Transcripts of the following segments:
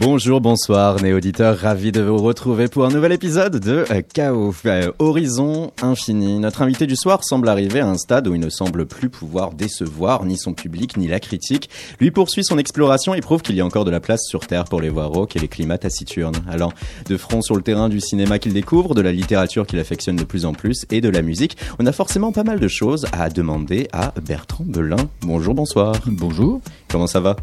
Bonjour, bonsoir, né auditeurs, ravi de vous retrouver pour un nouvel épisode de euh, Chaos, euh, Horizon Infini. Notre invité du soir semble arriver à un stade où il ne semble plus pouvoir décevoir ni son public ni la critique. Lui poursuit son exploration et prouve qu'il y a encore de la place sur Terre pour les voix rauques et les climats taciturnes. Allant de front sur le terrain du cinéma qu'il découvre, de la littérature qu'il affectionne de plus en plus et de la musique, on a forcément pas mal de choses à demander à Bertrand Belin. Bonjour, bonsoir. Bonjour. Comment ça va?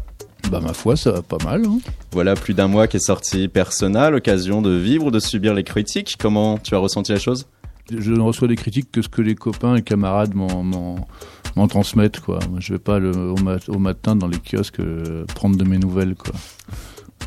Bah ma foi, ça va pas mal. Hein. Voilà plus d'un mois qu'est sorti Persona, l'occasion de vivre ou de subir les critiques. Comment tu as ressenti la chose? Je ne reçois des critiques que ce que les copains et camarades m'en transmettent. Quoi. Je vais pas le, au, matin dans les kiosques euh, prendre de mes nouvelles. Quoi.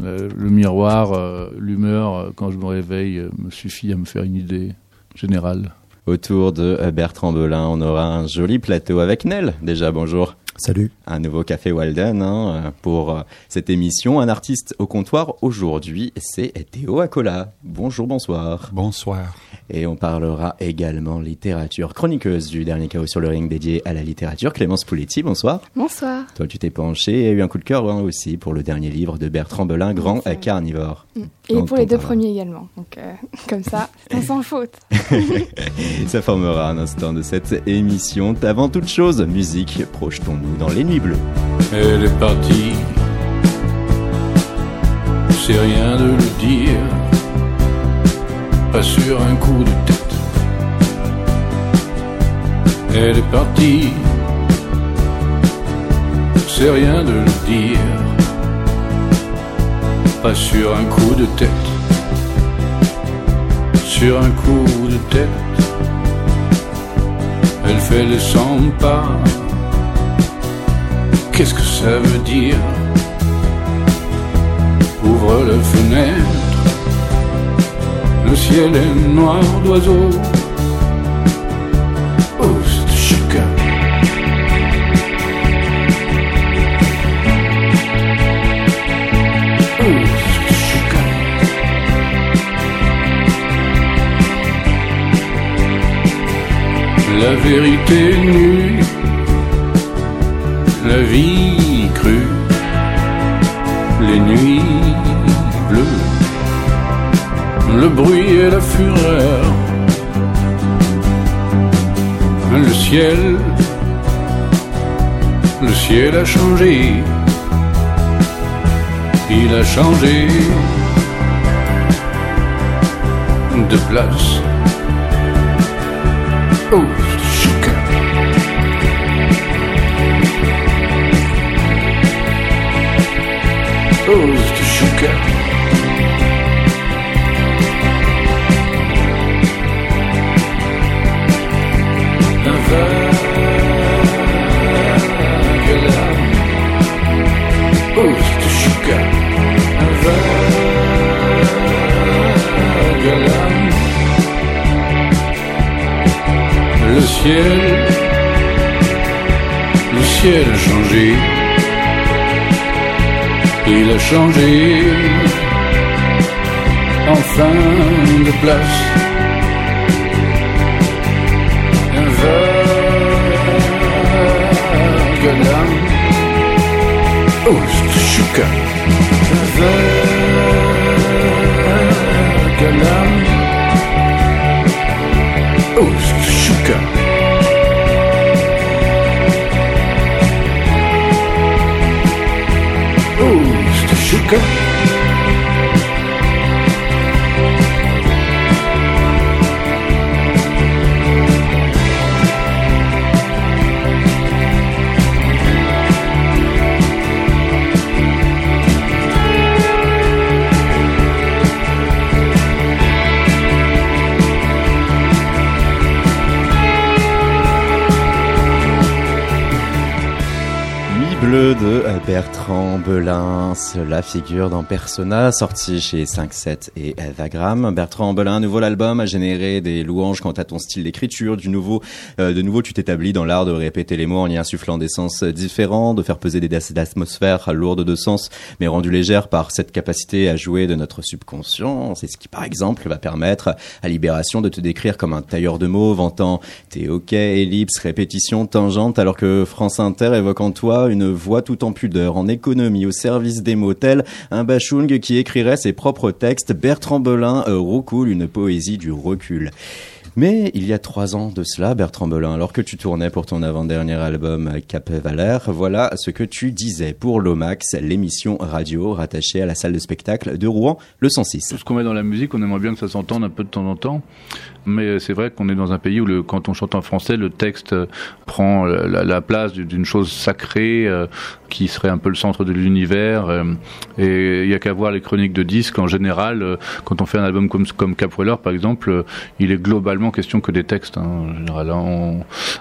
Euh, le miroir, euh, l'humeur, quand je me réveille, me suffit à me faire une idée générale. Autour de Bertrand Belin, on aura un joli plateau avec Nel. Déjà, bonjour. Salut. Un nouveau café Walden hein, pour euh, cette émission. Un artiste au comptoir aujourd'hui, c'est Théo Acola. Bonjour, bonsoir. Bonsoir. Et on parlera également littérature. Chroniqueuse du dernier chaos sur le ring dédié à la littérature, Clémence Pouletti, bonsoir. Bonsoir. Toi, tu t'es penché et eu un coup de cœur hein, aussi pour le dernier livre de Bertrand Belin, Grand carnivore. Mm. Et pour les deux premiers également. Donc, euh, comme ça, on sans faute. ça formera un instant de cette émission. Avant toute chose, musique, projetons-nous dans les nuits bleues. Elle est partie, c'est rien de le dire pas sur un coup de tête. Elle est partie, c'est rien de le dire, pas sur un coup de tête, sur un coup de tête. Elle fait les 100 pas, qu'est-ce que ça veut dire? Ouvre la fenêtre ciel est noir d'oiseaux. La vérité nue, la vie crue, les nuits le bruit et la fureur. Le ciel, le ciel a changé, il a changé de place. Oh. Oh. Le ciel, le ciel a changé. Il a changé, enfin de place. Galam Oust Shuka Galam Oust Shuka Baker. Bleu de Bertrand Belin, la figure dans Persona, sorti chez 5-7 et Vagram. Bertrand Belin, nouveau album, a généré des louanges quant à ton style d'écriture. Du nouveau, euh, de nouveau, tu t'établis dans l'art de répéter les mots en y insufflant des sens différents, de faire peser des atmosphères lourdes de sens, mais rendues légères par cette capacité à jouer de notre subconscient. C'est ce qui, par exemple, va permettre à Libération de te décrire comme un tailleur de mots, vantant tes ok, ellipses, répétitions, tangentes, alors que France Inter évoque en toi une voix tout en pudeur, en économie, au service des mots, tel un bachung qui écrirait ses propres textes, Bertrand Belin euh, roucoule une poésie du recul. Mais il y a trois ans de cela, Bertrand Belin, alors que tu tournais pour ton avant-dernier album Cap Valère, voilà ce que tu disais pour l'Omax, l'émission radio rattachée à la salle de spectacle de Rouen, le 106. Tout ce qu'on met dans la musique, on aimerait bien que ça s'entende un peu de temps en temps. Mais c'est vrai qu'on est dans un pays où, le, quand on chante en français, le texte prend la, la place d'une chose sacrée euh, qui serait un peu le centre de l'univers. Euh, et il y a qu'à voir les chroniques de disques. En général, euh, quand on fait un album comme, comme Capweller, par exemple, il est globalement question que des textes. Hein, en général,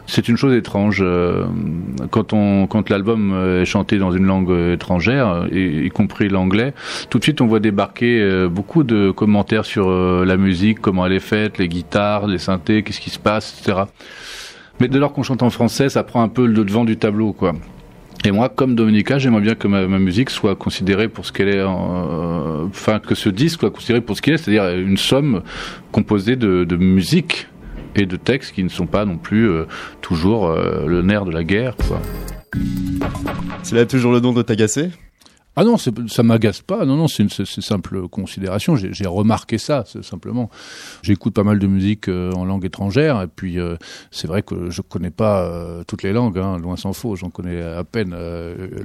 c'est une chose étrange quand on quand l'album est chanté dans une langue étrangère, y, y compris l'anglais. Tout de suite, on voit débarquer beaucoup de commentaires sur la musique, comment elle est faite, les guitares les synthés, qu'est-ce qui se passe, etc. Mais dès lors qu'on chante en français, ça prend un peu le devant du tableau, quoi. Et moi, comme Dominica, j'aimerais bien que ma, musique soit considérée pour ce qu'elle est, euh, enfin que ce disque soit considéré pour ce qu'il est, c'est-à-dire une somme composée de, musique et de textes qui ne sont pas non plus euh, toujours euh, le nerf de la guerre. C'est là toujours le nom de t'agacer? Ah non, ça m'agace pas. Non, non, c'est simple considération. J'ai remarqué ça, simplement. J'écoute pas mal de musique euh, en langue étrangère, et puis euh, c'est vrai que je connais pas euh, toutes les langues, hein, loin s'en faut. J'en connais à peine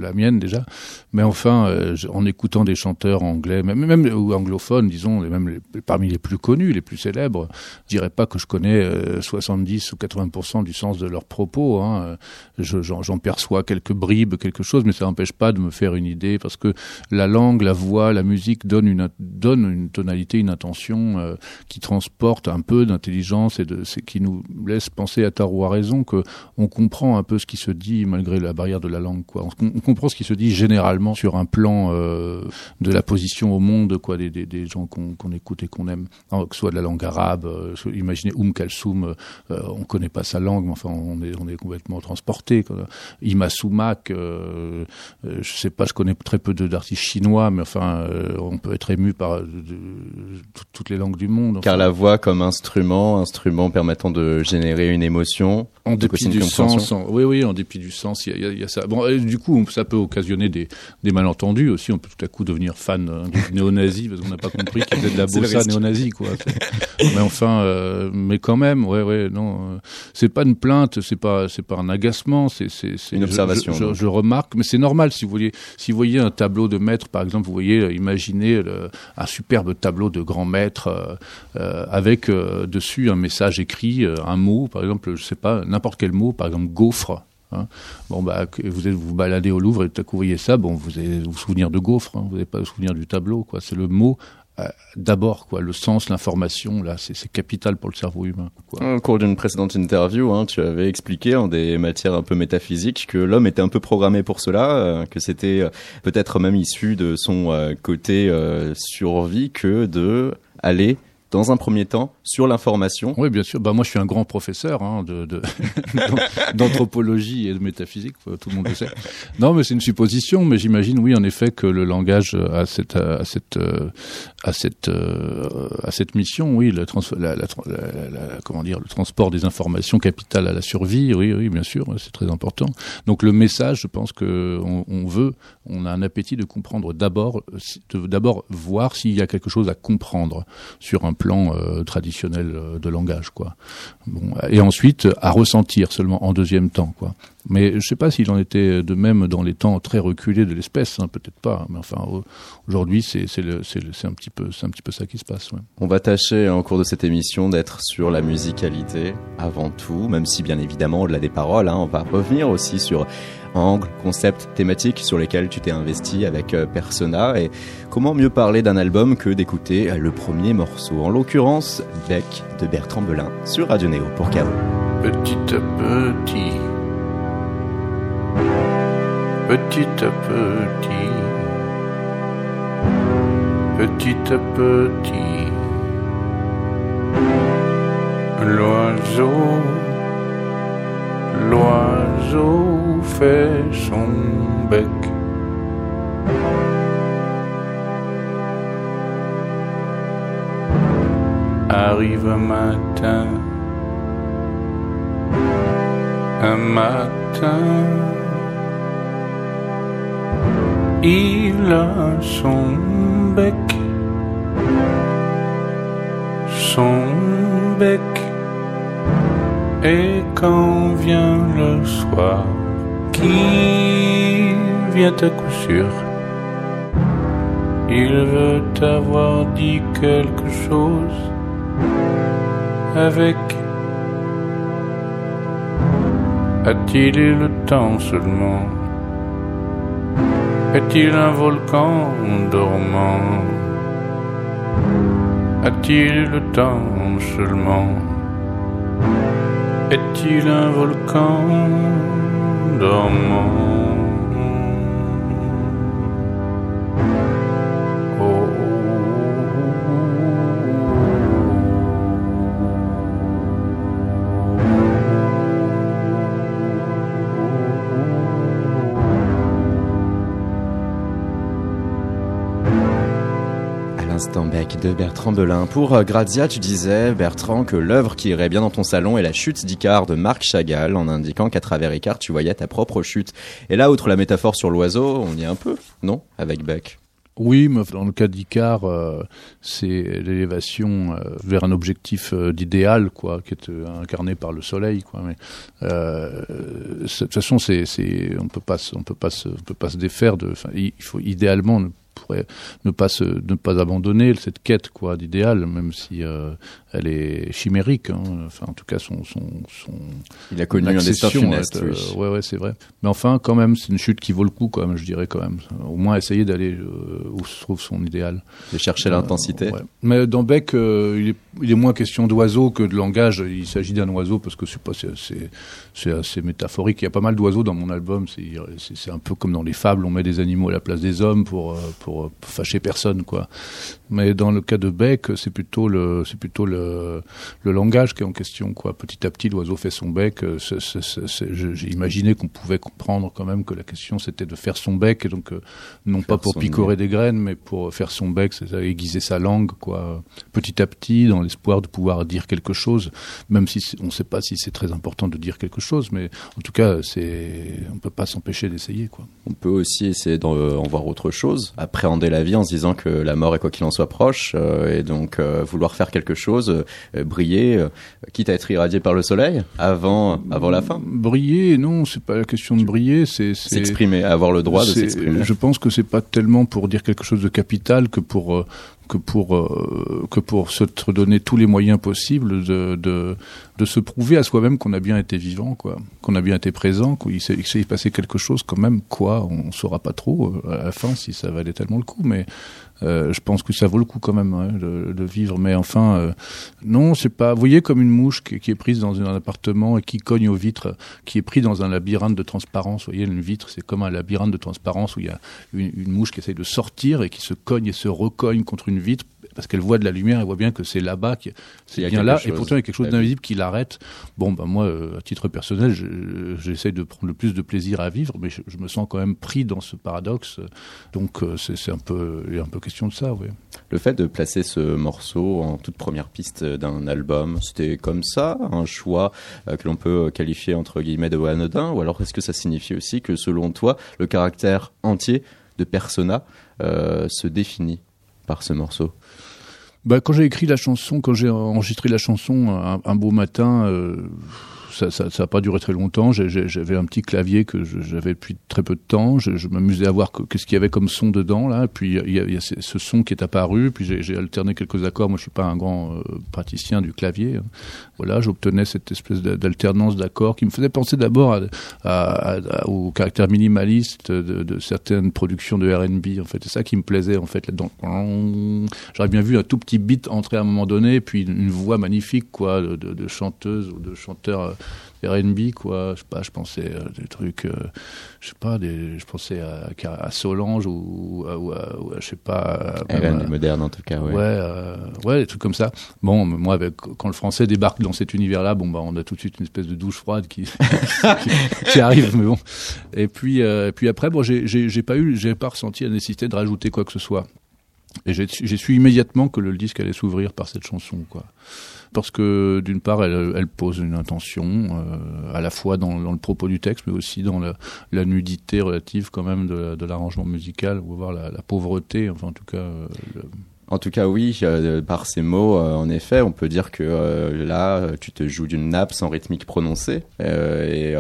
la mienne déjà. Mais enfin, en écoutant des chanteurs anglais, même, ou anglophones, disons, même parmi les plus connus, les plus célèbres, je dirais pas que je connais 70 ou 80% du sens de leurs propos. Hein. J'en perçois quelques bribes, quelque chose, mais ça n'empêche pas de me faire une idée parce que la langue, la voix, la musique donne une, donne une tonalité, une intention euh, qui transporte un peu d'intelligence et qui nous laisse penser à tort ou à raison que on comprend un peu ce qui se dit malgré la barrière de la langue. On, comprend ce qui se dit généralement sur un plan euh, de la position au monde des, gens qu'on écoute et qu'on aime, que ce soit de la langue arabe. Euh, imaginez Oum Kalsoum, on connaît pas sa langue, mais enfin on est, complètement transporté. Ima Soumak, je sais pas, je connais très d'artistes chinois, mais enfin, euh, on peut être ému par toutes les langues du monde. Car la voix comme instrument, instrument permettant de générer une émotion. En dépit du sens, oui, oui, en dépit du sens, il y, a, ça. Bon, du coup, ça peut occasionner des, des malentendus aussi. On peut tout à coup devenir fan euh, néo-nazi parce qu'on n'a pas compris qu'il faisait de la bossa néo-nazi, quoi. mais enfin, euh, mais quand même, ouais, ouais, non, c'est pas une plainte, c'est pas, c'est pas un agacement, c'est, c'est, une observation. Je, je, remarque, mais c'est normal si vous voyez, si vous voyez un tableau de maître, par exemple, vous voyez, euh, imaginez un superbe tableau de grand maître euh, euh, avec dessus un message écrit, un mot, par exemple, je sais pas, n'importe quel mot, par exemple, gaufre. Hein. Bon, bah, vous êtes, vous baladez au Louvre et vous voyez ça, bon, vous allez vous souvenir de gaufre, hein. vous n'allez pas vous souvenir du tableau, quoi. C'est le mot d'abord quoi le sens l'information là c'est capital pour le cerveau humain quoi. au cours d'une précédente interview hein, tu avais expliqué en des matières un peu métaphysiques que l'homme était un peu programmé pour cela euh, que c'était euh, peut-être même issu de son côté survie que de aller dans un premier temps sur l'information. Oui, bien sûr. Bah moi, je suis un grand professeur hein, de, d'anthropologie et de métaphysique. Tout le monde le sait. Non, mais c'est une supposition. Mais j'imagine, oui, en effet, que le langage a cette a cette à cette à cette mission. Oui, le la, la, comment dire, le transport des informations capitales à la survie. Oui, oui, bien sûr, c'est très important. Donc le message, je pense que on veut, on a un appétit de comprendre d'abord, d'abord voir s'il y a quelque chose à comprendre sur un plan euh, traditionnel euh, de langage, quoi. Bon, et ensuite à ressentir seulement en deuxième temps, quoi. Mais je ne sais pas s'il en était de même dans les temps très reculés de l'espèce, hein, peut-être pas. Mais enfin, aujourd'hui, c'est un petit peu, c'est un petit peu ça qui se passe. Ouais. On va tâcher en cours de cette émission d'être sur la musicalité avant tout, même si bien évidemment au-delà des paroles, hein, on va revenir aussi sur angles, concepts, thématiques sur lesquels tu t'es investi avec euh, Persona et comment mieux parler d'un album que d'écouter euh, le premier morceau, en l'occurrence Beck de Bertrand Belin sur Radio Néo pour KO. Petit à petit petit à petit, petit à petit, l'oiseau, l'oiseau fait son bec. Arrive un matin, un matin, il a son bec, son bec, et quand vient le soir, qui vient à coup sûr, il veut avoir dit quelque chose avec. A-t-il le temps seulement Est-il un volcan dormant? A-t-il le temps seulement? Est-il un volcan dormant? De Bertrand Belin. Pour euh, Grazia, tu disais, Bertrand, que l'œuvre qui irait bien dans ton salon est la chute d'Icare de Marc Chagall, en indiquant qu'à travers Icare, tu voyais ta propre chute. Et là, outre la métaphore sur l'oiseau, on y est un peu, non Avec Beck? Oui, mais dans le cas d'Icare, euh, c'est l'élévation euh, vers un objectif d'idéal, quoi, qui est incarné par le soleil, quoi. Mais de toute façon, c'est, on peut pas, on peut pas, se, on peut pas se défaire de. il faut idéalement ne pourrait ne pas se, ne pas abandonner cette quête, quoi, d'idéal, même si euh, elle est chimérique. Hein. Enfin, en tout cas, son, son, son Il a connu un destin funeste, ouais, oui. euh, ouais, ouais, c'est vrai. Mais enfin, quand même, c'est une chute qui vaut le coup, quand même, je dirais quand même. Au moins, essayer d'aller euh, où se trouve son idéal. De chercher l'intensité. Euh, ouais. Mais dans Beck, euh, il, est, il est moins question d'oiseau que de langage. Il s'agit d'un oiseau parce que c'est pas, c'est, assez métaphorique. Il y a pas mal d'oiseaux dans mon album. C'est, un peu comme dans les fables, on met des animaux à la place des hommes pour, euh, pour, pour fâcher personne, quoi. Mais dans le cas de Beck, c'est plutôt le, c'est plutôt le, le langage qui est en question, quoi. Petit à petit, l'oiseau fait son bec. euh, j'ai imaginé qu'on pouvait comprendre quand même que la question c'était de faire son bec, et donc euh, non Faire pas pour picorer des graines, mais pour faire son bec, c'est aiguiser sa langue, quoi. Petit à petit, dans l'espoir de pouvoir dire quelque chose, même si on ne sait pas si c'est très important de dire quelque chose, mais en tout cas, c'est, on peut pas s'empêcher d'essayer, quoi. On peut aussi essayer d'en euh, voir autre chose, appréhender la vie en se disant que la mort est quoi qu'il en soit proche, euh, et donc euh, vouloir faire quelque chose, euh, briller, euh, quitte à être irradié par le soleil avant, avant la fin. Briller, non, c'est pas la question de briller, c'est, S'exprimer, avoir le droit de s'exprimer. Je pense que c'est pas tellement pour dire quelque chose de capital que pour euh, que pour euh, que pour se donner tous les moyens possibles de de, de se prouver à soi-même qu'on a bien été vivant, quoi, qu'on a bien été présent, qu'il s'est, passé quelque chose quand même, quoi, on saura pas trop euh, à la fin si ça valait tellement le coup, mais euh, je pense que ça vaut le coup quand même hein, de, vivre. Mais enfin, euh, non, c'est pas. Vous voyez comme une mouche qui, est prise dans un appartement et qui cogne aux vitres, qui est pris dans un labyrinthe de transparence. Vous voyez, une vitre, c'est comme un labyrinthe de transparence où il y a une, une mouche qui essaye de sortir et qui se cogne et se recogne contre une vitre parce qu'elle voit de la lumière, elle voit bien que c'est là-bas, c'est bien là, et pourtant il y a quelque chose Ah oui. d'invisible qui l'arrête. Bon, ben moi, euh, à titre personnel, je- j'essaye de prendre le plus de plaisir à vivre, mais je, je me sens quand même pris dans ce paradoxe. Donc euh, c'est un peu, il y a un peu question de ça, oui. Le fait de placer ce morceau en toute première piste d'un album, c'était comme ça, un choix euh, que l'on peut qualifier entre guillemets de anodin, ou alors est-ce que ça signifie aussi que selon toi, le caractère entier de Persona euh, se définit par ce morceau? Bah, quand j'ai écrit la chanson, quand j'ai enregistré la chanson un, beau matin, euh, ça n'a pas duré très longtemps. J'avais un petit clavier que j'avais depuis très peu de temps. Je, m'amusais à voir que- qu'est-ce qu'il y avait comme son dedans là. Puis il y a, ce son qui est apparu. Puis j'ai alterné quelques accords. Moi, je suis pas un grand euh, praticien du clavier. hein. Voilà, j'obtenais cette espèce d'a- d'alternance d'accords qui me faisait penser d'abord au caractère minimaliste de, certaines productions de R&B. En fait, c'est ça qui me plaisait en fait là-dedans. J'aurais bien vu un tout petit beat entrer à un moment donné, puis une, voix magnifique quoi, de chanteuse ou de chanteur euh, R&B quoi. Je sais pas, je pensais euh, des trucs, euh, je sais pas, des, je pensais à, à Solange ou, à, ou à- ou à, je sais pas. à- même R&B à- moderne en tout cas, ouais. Ouais, euh, ouais, des trucs comme ça. Bon, moi, avec, quand le français débarque dans cet univers-là, bon, bah, on a tout de suite une espèce de douche froide qui, qui, qui arrive, mais bon. Et puis, euh, et puis après, bon, j'ai pas eu, j'ai pas ressenti la nécessité de rajouter quoi que ce soit. Et j'ai, su immédiatement que le disque allait s'ouvrir par cette chanson, quoi. Parce que d'une part, elle, pose une intention, euh, à la fois dans, le propos du texte, mais aussi dans la, nudité relative quand même de, l'arrangement musical, ou voir la, pauvreté, enfin en tout cas, euh, En tout cas, oui, euh, par ces mots, en effet, on peut dire que là, tu te joues d'une nappe sans rythmique prononcée. Et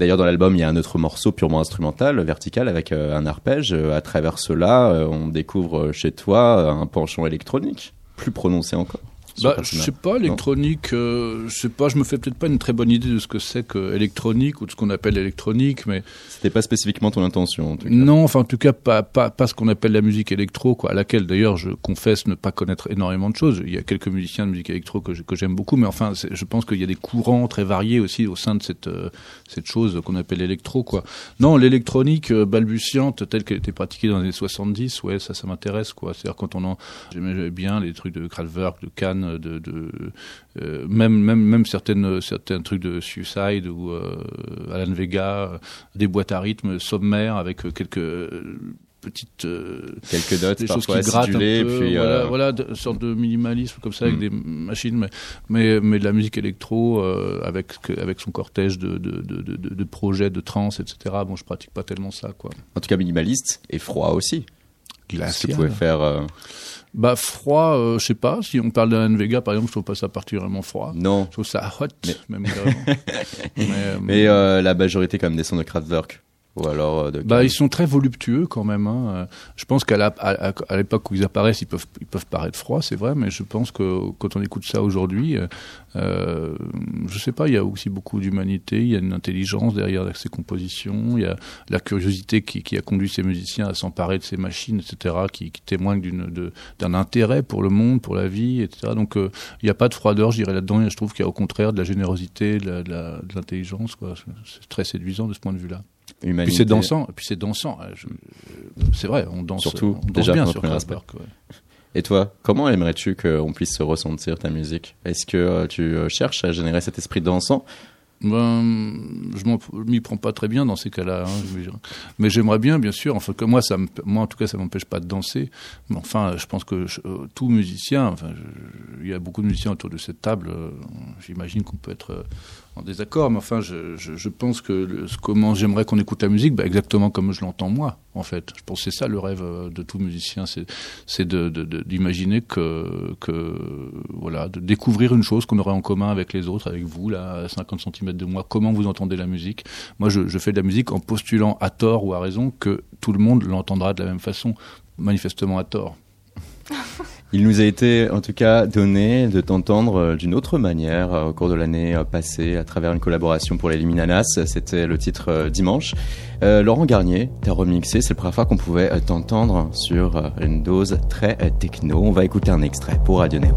d'ailleurs, dans l'album, il y a un autre morceau purement instrumental, vertical, avec euh, un arpège. Euh, à travers cela, euh, on découvre chez toi un penchant électronique, plus prononcé encore. Bah, je sais pas, l'électronique, euh, je sais pas, je me fais peut-être pas une très bonne idée de ce que c'est que électronique ou de ce qu'on appelle électronique, mais C'était pas spécifiquement ton intention, en tout cas. non, enfin en tout cas pas pas pas ce qu'on appelle la musique électro, quoi, à laquelle d'ailleurs je confesse ne pas connaître énormément de choses. Il y a quelques musiciens de musique électro que j'aime beaucoup, mais enfin je pense qu'il y a des courants très variés aussi au sein de cette euh, cette chose qu'on appelle électro, quoi. Non, l'électronique euh, balbutiante telle qu'elle était pratiquée dans les années 70, ouais, ça ça m'intéresse, quoi. C'est-à-dire quand on en j'aimais bien les trucs de Kraftwerk, de Cannes, de, de euh, même même même certaines certains trucs de Suicide ou euh, Alan Vega, des boîtes à rythme sommaires avec euh, quelques petites euh, Quelques notes des choses qui grattent un peu, puis voilà, euh, une sorte de minimalisme comme ça avec Mm. des machines, mais, mais mais de la musique électro euh, avec avec son cortège de de, de, de, de projets de trance, etc. Bon, je pratique pas tellement ça, quoi. en tout cas minimaliste et froid aussi. Ce que Glacial. tu pouvais faire. euh, Bah froid, euh, je sais pas. Si on parle d'Alan Vega, par exemple, je trouve pas ça particulièrement froid. Non, Je trouve ça hot, Mais- même mais euh, la majorité quand même des sons de Kraftwerk. Ou alors euh, de. Bah, ils sont très voluptueux quand même. Hein. Je pense qu'à la- l'époque où ils apparaissent, ils peuvent, ils peuvent paraître froids, c'est vrai, mais je pense que quand on écoute ça aujourd'hui, euh, euh, je sais pas, il y a aussi beaucoup d'humanité, il y a une intelligence derrière ces compositions, il y a la curiosité qui, qui a conduit ces musiciens à s'emparer de ces machines, etc., qui, qui témoignent d'un intérêt pour le monde, pour la vie, etc. Donc euh, il n'y a pas de froideur, je dirais là-dedans. et Je trouve qu'il y a au contraire de la générosité, de, la- de la- de l'intelligence. quoi. C'est très séduisant de ce point de vue-là. Humanité. Puis c'est dansant, puis c'est dansant. je- euh, C'est vrai, on danse, Surtout, on danse déjà, bien sur Kraftwerk. ouais. Et toi, comment aimerais-tu qu'on puisse se ressentir ta musique? Est-ce que euh, tu euh, cherches à générer cet esprit dansant? Ben, je m'y prends pas très bien dans ces cas-là, hein, mais j'aimerais bien, bien sûr. Enfin, que moi, ça me, moi en tout cas, ça m'empêche pas de danser. Mais enfin, je pense que je- tout musicien, enfin, je- il y a beaucoup de musiciens autour de cette table. J'imagine qu'on peut être en désaccord, mais enfin, je, pense que comment j'aimerais qu'on écoute la musique, bah, exactement comme je l'entends moi, en fait. Je pense que c'est ça le rêve euh, de tout musicien, c'est d'imaginer que, voilà, de découvrir une chose qu'on aurait en commun avec les autres, avec vous là, à 50 cm de moi. Comment vous entendez la musique? Moi, je fais de la musique en postulant à tort ou à raison que tout le monde l'entendra de la même façon, manifestement à tort. Il nous a été en tout cas donné de t'entendre euh, d'une autre manière euh, au cours de l'année euh, passée à travers une collaboration pour les Liminanas. C'était le titre Dimanche. Laurent Garnier, t'as remixé, c'est la première fois qu'on pouvait t'entendre sur une dose très techno. On va écouter un extrait pour Radio Néo.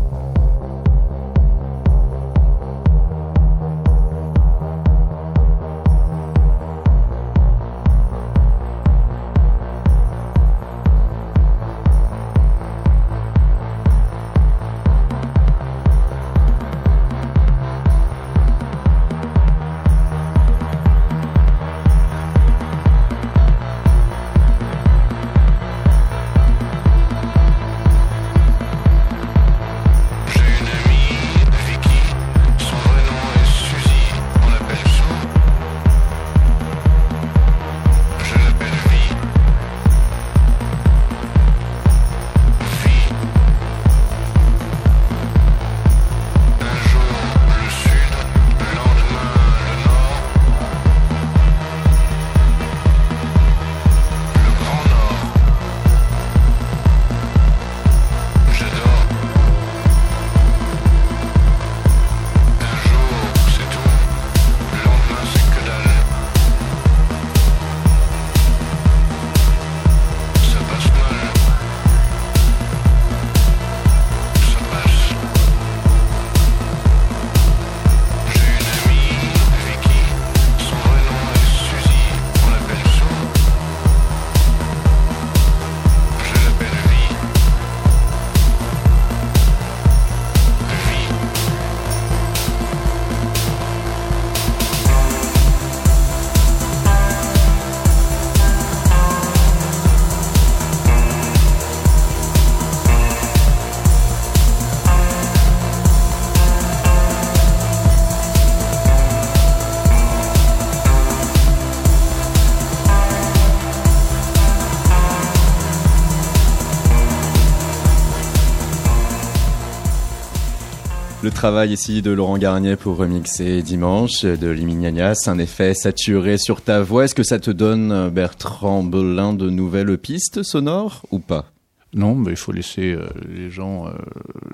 Travail ici de Laurent Garnier pour remixer dimanche de Limignagnas, un effet saturé sur ta voix. Est-ce que ça te donne, Bertrand Belin, de nouvelles pistes sonores ou pas? Non, mais il faut laisser euh, les gens, euh,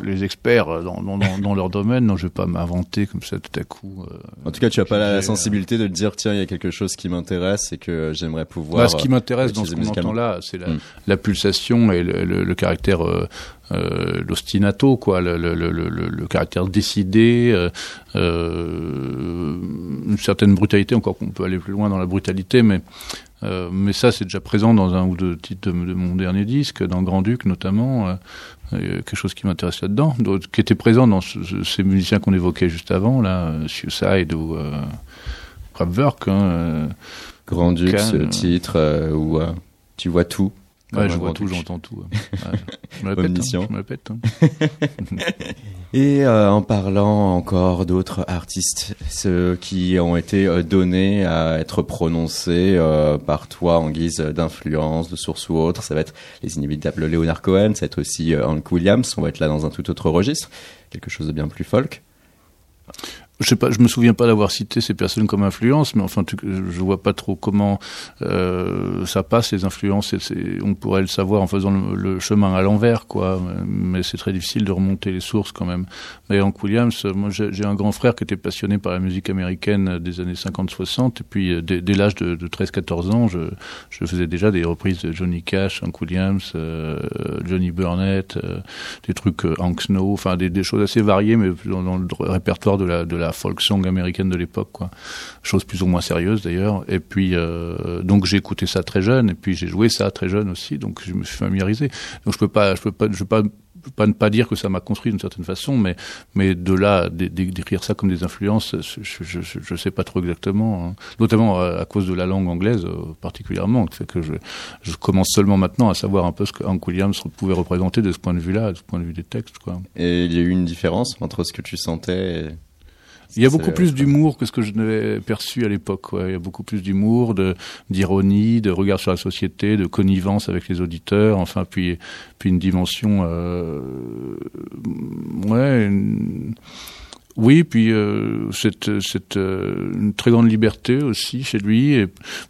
les experts euh, dans, dans, dans, leur domaine. Non, je vais pas m'inventer comme ça tout à coup. euh, En tout cas, tu as pas la, sensibilité de te dire, tiens, il y a quelque chose qui m'intéresse et que j'aimerais pouvoir. Bah, ce qui m'intéresse dans ce qu'on entend là, c'est la, Mm. la pulsation et le, le- le caractère l'ostinato, quoi, le, le, le, le, le caractère décidé, une certaine brutalité. Encore qu'on peut aller plus loin dans la brutalité, mais euh, mais ça, c'est déjà présent dans un ou deux titres de, de mon dernier disque, dans Grand Duc notamment. euh, quelque chose qui m'intéresse là-dedans, qui était présent dans ce- ce- ces musiciens qu'on évoquait juste avant, là, euh, Suicide ou euh, Kraftwerk. Hein, euh, Grand Duc, ce titre où euh, tu vois tout. Ouais, je vois tout, j'entends tout. ouais. Je me répète, Omniscient. hein, je me répète. hein. Et euh, en parlant encore d'autres artistes, ceux qui ont été euh, donnés à être prononcés euh, par toi en guise d'influence, de source ou autre, ça va être les inévitables Leonard Cohen, ça va être aussi Hank Williams, on va être là dans un tout autre registre, quelque chose de bien plus folk. Je sais pas, je me souviens pas d'avoir cité ces personnes comme influence, mais enfin, tu- je vois pas trop comment euh, ça passe les influences. et on pourrait le savoir en faisant le, le chemin à l'envers, quoi. Mais c'est très difficile de remonter les sources quand même. Mais Hank Williams, moi, j'ai j'ai un grand frère qui était passionné par la musique américaine des années 50-60, et puis euh, dès, dès l'âge de, de 13-14 ans, je, je faisais déjà des reprises de Johnny Cash, Hank Williams, euh, Johnny Burnett, euh, des trucs euh, Hank Snow, enfin des, des choses assez variées, mais dans, dans le répertoire de la, de la folk song américaine de l'époque, quoi. Chose plus ou moins sérieuse d'ailleurs. Et puis euh, donc j'ai écouté ça très jeune, et puis j'ai joué ça très jeune aussi, donc je me suis familiarisé. Donc je peux pas, je peux pas, je peux pas ne pas dire que ça m'a construit d'une certaine façon, mais mais de là d'é- d'é- d'écrire ça comme des influences, je je sais pas trop exactement, hein. notamment à, à cause de la langue anglaise euh, particulièrement, fait que je commence seulement maintenant à savoir un peu ce que Hank Williams pouvait représenter de ce point de vue-là, de ce point de vue des textes, quoi. Et il y a eu une différence entre ce que tu sentais. Il y a beaucoup plus d'humour que ce que je n'avais perçu à l'époque. ouais. Il y a beaucoup plus d'humour, de d'ironie, de regard sur la société, de connivence avec les auditeurs. Enfin, puis puis une dimension, euh, ouais, une- oui, puis euh, cette cette euh, une très grande liberté aussi chez lui. Et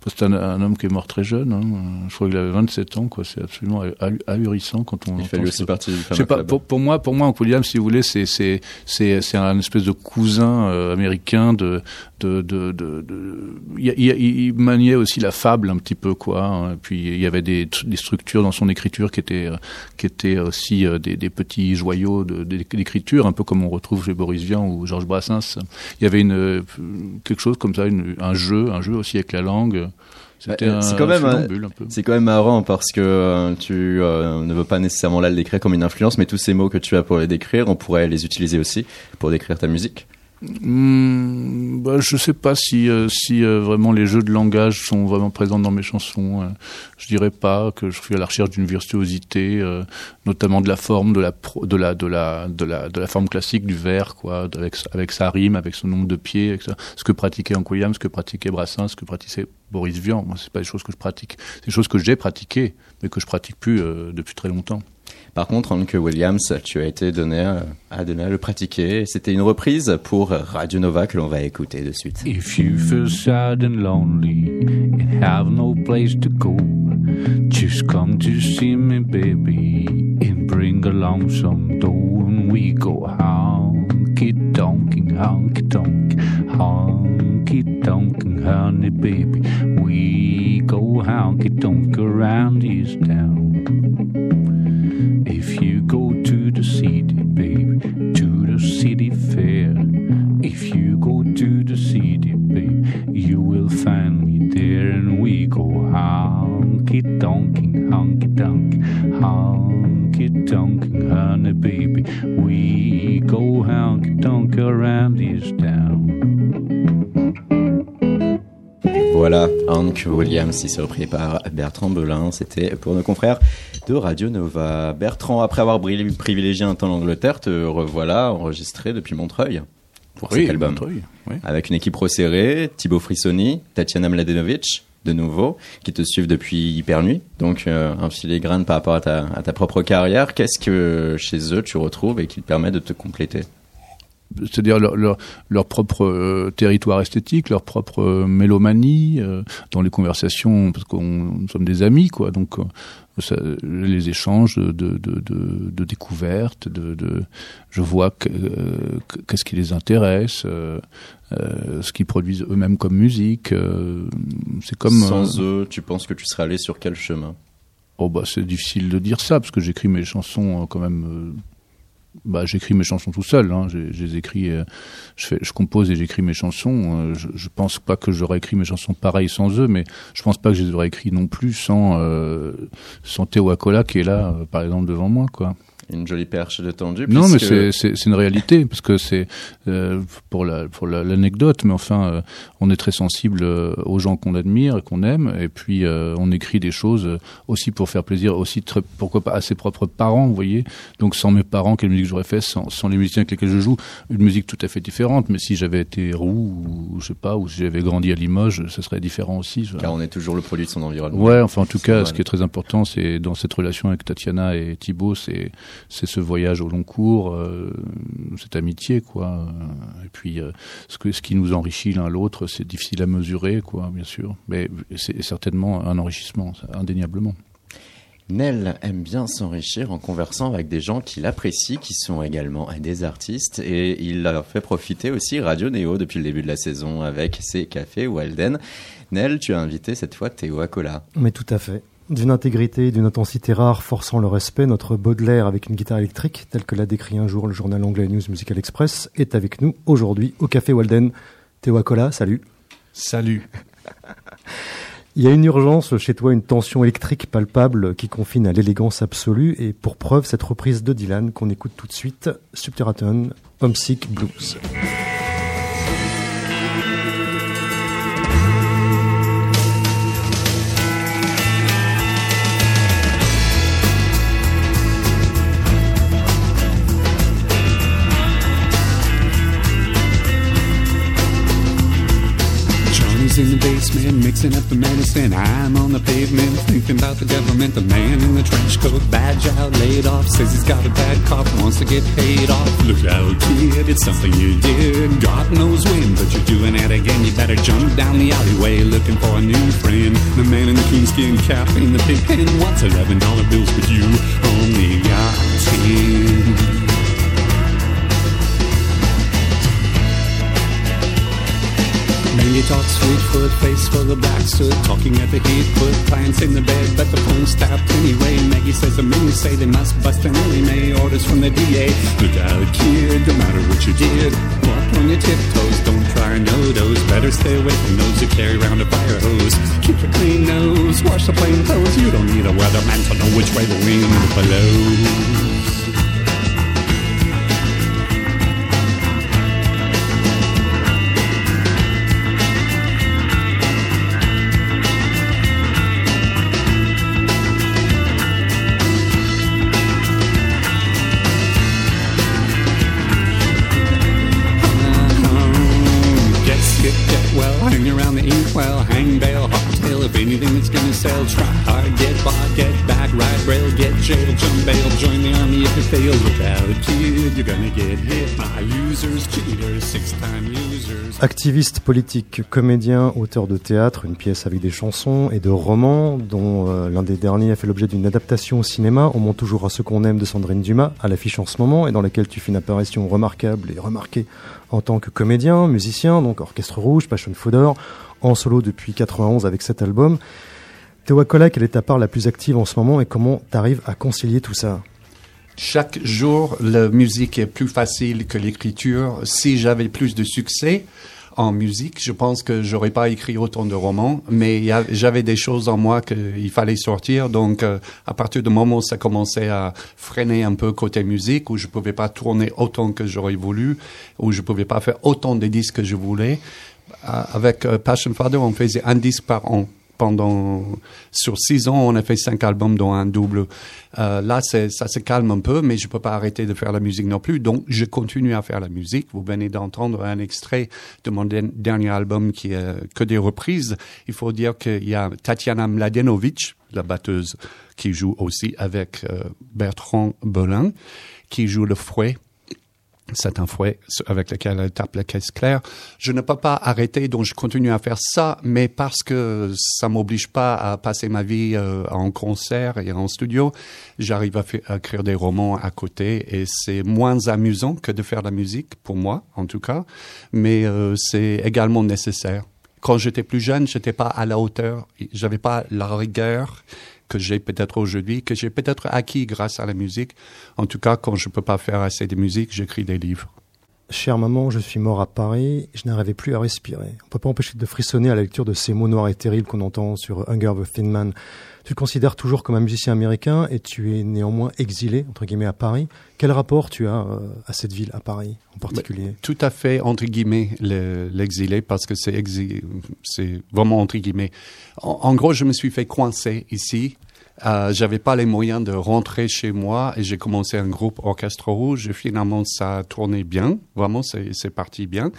c'est un, un homme qui est mort très jeune. Hein. Je crois qu'il avait 27 ans. Quoi, c'est absolument ahu- ahurissant quand on. Il fait lui aussi partie du pas, pour, pour moi, pour moi, Williams, si vous voulez, c'est c'est c'est c'est un espèce de cousin euh, américain de de de de. de- Il, maniait aussi la fable un petit peu quoi. hein. Et puis il y avait des tr- des structures dans son écriture qui étaient euh, qui étaient aussi euh, des, des petits joyaux d'écriture, un peu comme on retrouve chez Boris Vian ou Georges Brassens. Il y avait une euh, quelque chose comme ça, une, un jeu, un jeu aussi avec la langue. Bah, c'est quand même. C'est quand même marrant parce que euh, tu euh, ne veux pas nécessairement là le décrire comme une influence, mais tous ces mots que tu as pour les décrire, on pourrait les utiliser aussi pour décrire ta musique. Hmm, bah, je sais pas si euh, euh, vraiment les jeux de langage sont vraiment présents dans mes chansons. euh. je dirais pas que je suis à la recherche d'une virtuosité, euh, notamment de la forme, de la forme classique du vers, quoi, avec sa rime, avec son nombre de pieds, avec ce que pratiquait Williams, ce que pratiquait Brassens, ce que pratiquait Boris Vian. Moi, c'est pas des choses que je pratique, c'est des choses que j'ai pratiquées, mais que je pratique plus depuis très longtemps. Par contre, Hank Williams, tu as été donné à, donner à le pratiquer. C'était une reprise pour Radio Nova que l'on va écouter de suite. If you feel sad and lonely and have no place to go, just come to see me, baby, and bring along some dough, and we go honky tonkin', honky tonk, honky tonkin', honey, baby. We go honky tonk around this town. If you go to the city, baby, to the city fair. If you go to the city, baby, you will find me there, and we go honky tonkin', honky tonk, honky tonkin', honey, baby. We go honky tonk around this town. Voilà, Hank Williams, ici repris par Bertrand Belin. C'était pour nos confrères de Radio Nova. Bertrand, après avoir privilégié un temps l'Angleterre, te revoilà enregistré depuis Montreuil pour cet album. Montreuil, oui. Avec une équipe resserrée, Thibaut Frissoni, Tatiana Mladenovic, de nouveau, qui te suivent depuis Hyper Nuit. Donc, euh, un filigrane par rapport à ta, à ta propre carrière. Qu'est-ce que chez eux tu retrouves et qui te permet de te compléter? C'est-à-dire leur, leur, leur propre euh, territoire esthétique, leur propre euh, mélomanie euh, dans les conversations, parce qu'on nous sommes des amis, quoi. Donc, ça, les échanges de, de, de, de, découvertes, de, de, je vois que, que- qu'est-ce qui les intéresse, euh, euh, ce qu'ils produisent eux-mêmes comme musique. euh, c'est comme Sans eux, tu penses que tu serais allé sur quel chemin? Oh bah c'est difficile de dire ça parce que j'écris mes chansons quand même. Bah j'écris mes chansons tout seul. Hein, euh, je fais, je compose et j'écris mes chansons. euh, je, je pense pas que j'aurais écrit mes chansons pareilles sans eux, mais je pense pas que je les aurais écrits non plus sans euh, sans Théo Acola qui est là euh, par exemple devant moi quoi. Une jolie perche de tendu. Non, mais puisque- c'est une réalité parce que c'est euh, pour la pour la- l'anecdote, mais enfin, euh, on est très sensible euh, aux gens qu'on admire et qu'on aime, et puis euh, on écrit des choses euh, aussi pour faire plaisir, aussi très, pourquoi pas à ses propres parents, vous voyez. Donc sans mes parents, quelle musique j'aurais fait sans, sans les musiciens avec lesquels je joue, une musique tout à fait différente. Mais si j'avais été roux ou je sais pas, ou si j'avais grandi à Limoges, ce serait différent aussi. Car on est toujours le produit de son environnement. Ouais, enfin en tout cas, ce qui est très important, c'est dans cette relation avec Tatiana et Thibaut, c'est c'est ce voyage au long cours, euh, cette amitié, quoi. Et puis euh, ce que ce qui nous enrichit l'un l'autre, c'est difficile à mesurer, quoi, bien sûr, mais c'est certainement un enrichissement, indéniablement. Nel aime bien s'enrichir en conversant avec des gens qu'il apprécie, qui sont également des artistes, et il leur fait profiter aussi Radio Néo depuis le début de la saison avec ses cafés Walden. Nel, tu as invité cette fois Théo Acola. Mais tout à fait. D'une intégrité et d'une intensité rare forçant le respect, notre Baudelaire avec une guitare électrique, tel que l'a décrit un jour le journal anglais News Musical Express, est avec nous aujourd'hui au Café Walden. Théo Acola, salut. Salut. Il y a une urgence chez toi, une tension électrique palpable qui confine à l'élégance absolue, et pour preuve, cette reprise de Dylan qu'on écoute tout de suite, Subterranean, Homesick Blues. in the basement, mixing up the medicine. I'm on the pavement, thinking about the government. The man in the trench coat, badge out, laid off. Says he's got a bad cough, wants to get paid off. Look out, kid, it's something you did. God knows when, but you're doing it again. You better jump down the alleyway looking for a new friend. The man in the coonskin cap in the pig wants $11 bills with you. Only got 10. And you taught Sweetfoot, face for the black soot, talking at the heat, put plants in the bed, but the phone stopped anyway. Maggie says the men say they must bust an early May orders from the DA. Look out, kid, no matter what you did, walk on your tiptoes, don't try no those. Better stay away from those who carry around a fire hose. Keep your clean nose, wash the plain clothes, you don't need a weatherman to know which way the wind blows. Anything that's gonna sell, try hard, get back, ride rail, get jump bail, join the army if you fail. Look out, kid, you're gonna get hit by losers, cheaters, six-time losers. Activiste politique, comédien, auteur de théâtre, une pièce avec des chansons et de romans, dont euh, l'un des derniers a fait l'objet d'une adaptation au cinéma, On monte toujours à ce qu'on aime de Sandrine Dumas, à l'affiche en ce moment, et dans laquelle tu fais une apparition remarquable et remarquée en tant que comédien, musicien, donc Orchestre Rouge, Passion Fodor, en solo depuis 91 avec cet album. Théo Acola, quelle est ta part la plus active en ce moment et comment t'arrives à concilier tout ça? Chaque jour, la musique est plus facile que l'écriture. Si j'avais plus de succès en musique, je pense que j'aurais pas écrit autant de romans, mais j'avais des choses en moi qu'il fallait sortir. Donc, euh, à partir du moment où ça commençait à freiner un peu côté musique, où je pouvais pas tourner autant que j'aurais voulu, où je pouvais pas faire autant de disques que je voulais, avec euh, Passion Father, on faisait un disque par an. Pendant sur six ans, on a fait cinq albums, dont un double. Euh, là, ça se calme un peu, mais je peux pas arrêter de faire la musique non plus. Donc, je continue à faire la musique. Vous venez d'entendre un extrait de mon dernier album qui est que des reprises. Il faut dire qu'il y a Tatiana Mladenovic, la batteuse, qui joue aussi avec euh, Bertrand Belin, qui joue le fouet c'est un fouet avec lequel elle tape la caisse claire. Je ne peux pas arrêter, donc je continue à faire ça, mais parce que ça m'oblige pas à passer ma vie euh, en concert et en studio, j'arrive à, écrire des romans à côté et c'est moins amusant que de faire de la musique, pour moi en tout cas, mais euh, c'est également nécessaire. Quand j'étais plus jeune, j'étais pas à la hauteur, j'avais pas la rigueur que j'ai peut-être aujourd'hui, que j'ai peut-être acquis grâce à la musique. En tout cas, quand je peux pas faire assez de musique, j'écris des livres. Chère maman, je suis mort à Paris, je n'arrivais plus à respirer. On peut pas empêcher de frissonner à la lecture de ces mots noirs et terribles qu'on entend sur Hunger the Thin Man. Tu te considères toujours comme un musicien américain et tu es néanmoins exilé, entre guillemets, à Paris. Quel rapport tu as euh, à cette ville, à Paris en particulier? Tout à fait, entre guillemets, le- l'exilé, parce que c'est exi- c'est vraiment entre guillemets. En, en gros, je me suis fait coincer ici. Euh, J'avais pas les moyens de rentrer chez moi et j'ai commencé un groupe Orchestre Rouge. Et finalement, ça a tourné bien. Vraiment, c'est parti bien.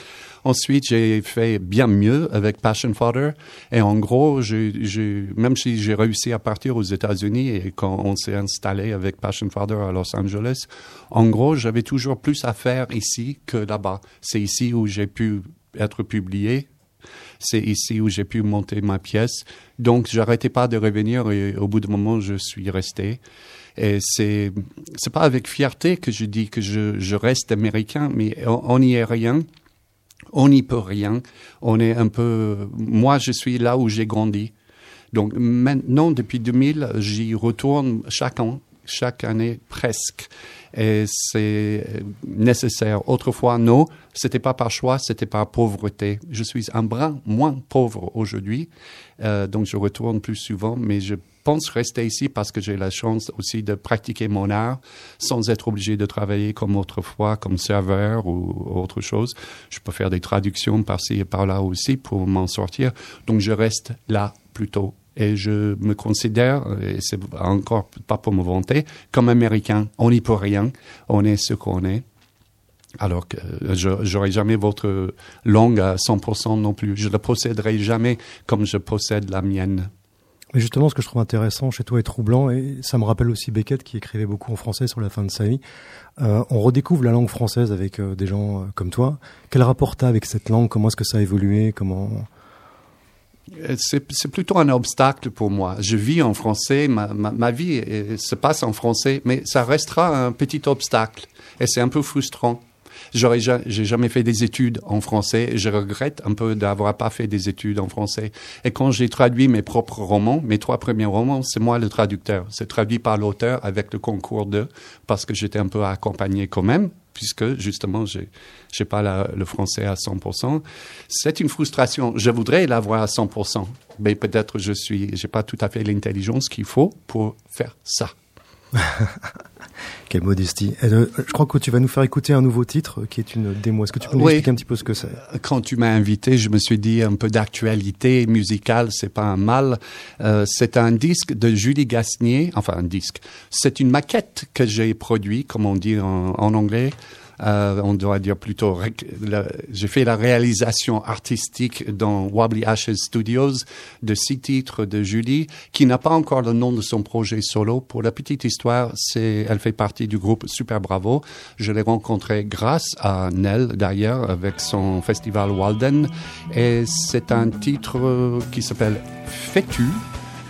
Ensuite, j'ai fait bien mieux avec Passion Fodder. Et en gros, j'ai- j'ai- même si j'ai réussi à partir aux États-Unis et quand on s'est installé avec Passion Fodder à Los Angeles, en gros, j'avais toujours plus à faire ici que là-bas. C'est ici où j'ai pu être publié. C'est ici où j'ai pu monter ma pièce. Donc, j'arrêtais pas de revenir et au bout d'un moment, je suis resté. Et c'est, c'est pas avec fierté que je dis que je, je reste américain, mais on n'y est rien. On n'y peut rien. On est un peu, moi, je suis là où j'ai grandi. Donc, maintenant, depuis 2000, j'y retourne chaque an, chaque année presque. Et c'est nécessaire. Autrefois, non, c'était pas par choix, c'était par pauvreté. Je suis un brin moins pauvre aujourd'hui, euh, donc je retourne plus souvent, mais je pense rester ici parce que j'ai la chance aussi de pratiquer mon art sans être obligé de travailler comme autrefois, comme serveur ou autre chose. Je peux faire des traductions par-ci et par-là aussi pour m'en sortir. Donc je reste là plutôt et je me considère, et c'est encore pas pour me vanter, comme américain. On n'y peut rien. On est ce qu'on est. Alors que j'aurai jamais votre langue à 100% non plus. Je ne la posséderai jamais comme je possède la mienne. Mais justement, ce que je trouve intéressant chez toi est troublant, et ça me rappelle aussi Beckett qui écrivait beaucoup en français sur la fin de sa vie. Euh, on redécouvre la langue française avec euh, des gens euh, comme toi. Quel rapport t'as avec cette langue? Comment est-ce que ça a évolué? Comment C'est c'est plutôt un obstacle pour moi. Je vis en français, ma, ma, ma vie euh, se passe en français, mais ça restera un petit obstacle. Et c'est un peu frustrant. J'aurais ja- j'ai jamais fait des études en français. Je regrette un peu d'avoir pas fait des études en français. Et quand j'ai traduit mes propres romans, mes trois premiers romans, c'est moi le traducteur. C'est traduit par l'auteur avec le concours de, parce que j'étais un peu accompagné quand même, puisque justement j'ai j'ai pas le français à 100%. C'est une frustration. Je voudrais l'avoir à 100%, mais peut-être je suis, j'ai pas tout à fait l'intelligence qu'il faut pour faire ça. Quelle modestie. Euh, je crois que tu vas nous faire écouter un nouveau titre euh, qui est une démo. Est-ce que tu peux nous Oui. expliquer un petit peu ce que c'est? Quand tu m'as invité, je me suis dit un peu d'actualité musicale, c'est pas un mal. Euh, c'est un disque de Julie Gasnier, enfin un disque. C'est une maquette que j'ai produit, comme on dit en, en anglais. Euh, on doit dire plutôt, j'ai fait la réalisation artistique dans Wobbly Ashes Studios de six titres de Julie, qui n'a pas encore le nom de son projet solo. Pour la petite histoire, c'est, elle fait partie du groupe Super Bravo. Je l'ai rencontrée grâce à Nell, d'ailleurs, avec son festival Walden. Et c'est un titre qui s'appelle Fais-tu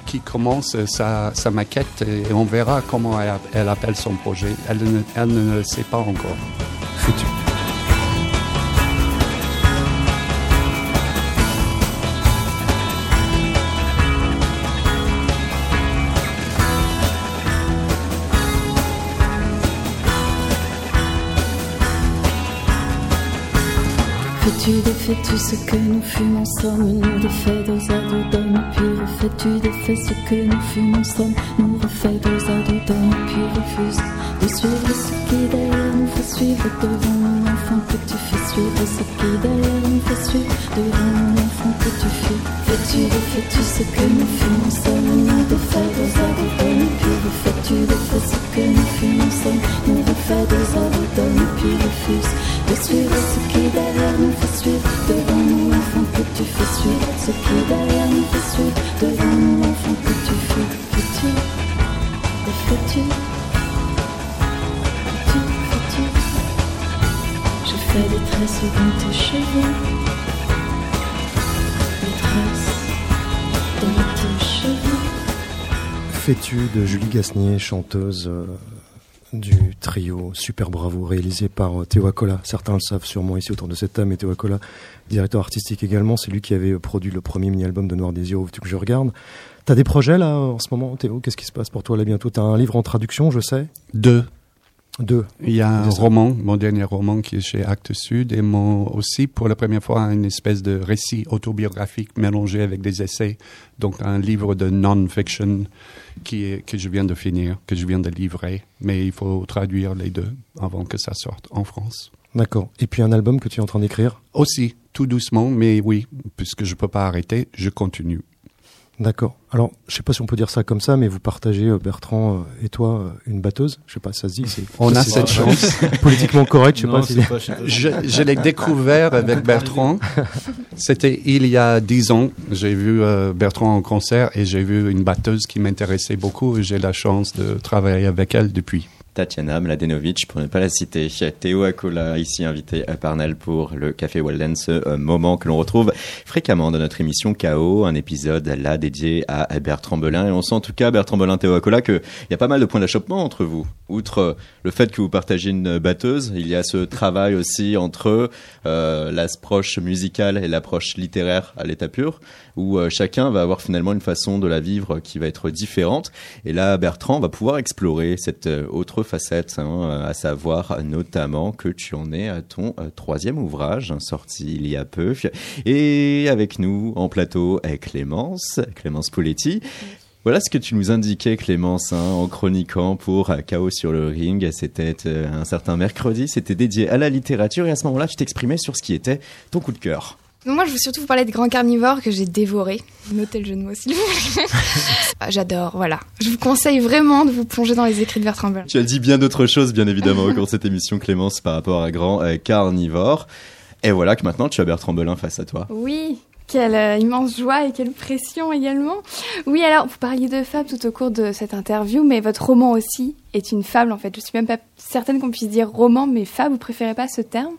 qui commence sa, sa maquette et on verra comment elle, elle appelle son projet. Elle elle ne le sait pas encore futur. Fais-tu Fais-tu, défais-tu ce que nous fûmes en somme Nous défais deux ados d'hommes Puis refais-tu, défais ce que nous fûmes en somme Nous refais deux ados d'hommes Puis refuse de suivre ce qui derrière nous fait suivre Devant nous l'enfant que tu fais suivre Ce qui derrière nous fait suivre Devant nous l'enfant que tu fuis Fais-tu, défais-tu ce que nous fûmes en somme Nous défais refais-tu, défais ce que nous fûmes en somme Nous refais ados d'hommes Puis refuse de suivre ce qui derrière nous fait suivre. Devant nous l'enfant que tu fais suivre. Ce qui derrière nous fait suivre. Devant nous l'enfant que tu fuis Fais-tu, fais-tu Fais-tu, fais-tu refait des tresses dans tes cheveux. Fais-tu de Julie Gasnier, chanteuse euh, du trio Super Bravo, réalisé par euh, Théo Acola. Certains le savent sûrement ici autour de cette table, mais Théo Acola, directeur artistique également, c'est lui qui avait euh, produit le premier mini-album de Noir Yeux, que je regarde. T'as des projets là en ce moment, Théo? Qu'est-ce qui se passe pour toi là bientôt? T'as un livre en traduction, je sais? Deux. Deux. Il y a un roman, mon dernier roman qui est chez Actes Sud, et mon, aussi pour la première fois une espèce de récit autobiographique mélangé avec des essais. Donc un livre de non-fiction qui est, que je viens de finir, que je viens de livrer. Mais il faut traduire les deux avant que ça sorte en France. D'accord. Et puis un album que tu es en train d'écrire? Aussi, tout doucement, mais oui, puisque je peux pas arrêter, je continue. D'accord. Alors, je sais pas si on peut dire ça comme ça, mais vous partagez, euh, Bertrand euh, et toi, euh, une batteuse? Je sais pas, ça se dit. c'est- On a cette chance. Politiquement correct, je sais Non, pas si. c'est pas- je pas. Je, je l'ai découvert avec Bertrand. C'était il y a dix ans. J'ai vu euh, Bertrand en concert et j'ai vu une batteuse qui m'intéressait beaucoup et j'ai la chance de travailler avec elle depuis. Tatiana Mladenovic, pour ne pas la citer. Théo Acola, ici invité à Parnell pour le Café Walden, ce euh, moment que l'on retrouve fréquemment dans notre émission KO, un épisode là dédié à Bertrand Belin. Et on sent en tout cas, Bertrand Belin, Théo Acola, qu'il y a pas mal de points d'achoppement entre vous. Outre euh, le fait que vous partagez une batteuse, il y a ce travail aussi entre euh, l'approche musicale et l'approche littéraire à l'état pur, où euh, chacun va avoir finalement une façon de la vivre qui va être différente. Et là, Bertrand va pouvoir explorer cette euh, autre facette, hein, euh, à savoir notamment que tu en es à ton troisième ouvrage, hein, sorti il y a peu. Et avec nous en plateau est Clémence, Clémence Poletti. Voilà ce que tu nous indiquais, Clémence, hein, en chroniquant pour Chaos sur le ring. C'était un certain mercredi, c'était dédié à la littérature et à ce moment-là, tu t'exprimais sur ce qui était ton coup de cœur. Donc moi, je veux surtout vous parler de Grand Carnivore que j'ai dévoré. Notez le jeu de mots, s'il vous plaît. Ah, J'adore, voilà. Je vous conseille vraiment de vous plonger dans les écrits de Bertrand Belin. Tu as dit bien d'autres choses, bien évidemment, au cours de cette émission, Clémence, par rapport à Grand euh, Carnivore. Et voilà que maintenant, tu as Bertrand Belin face à toi. Oui, quelle euh, immense joie et quelle pression également. Oui, alors, vous parliez de fable tout au cours de cette interview, mais votre roman aussi est une fable, en fait. Je suis même pas certaine qu'on puisse dire roman, mais fable, vous préférez pas ce terme?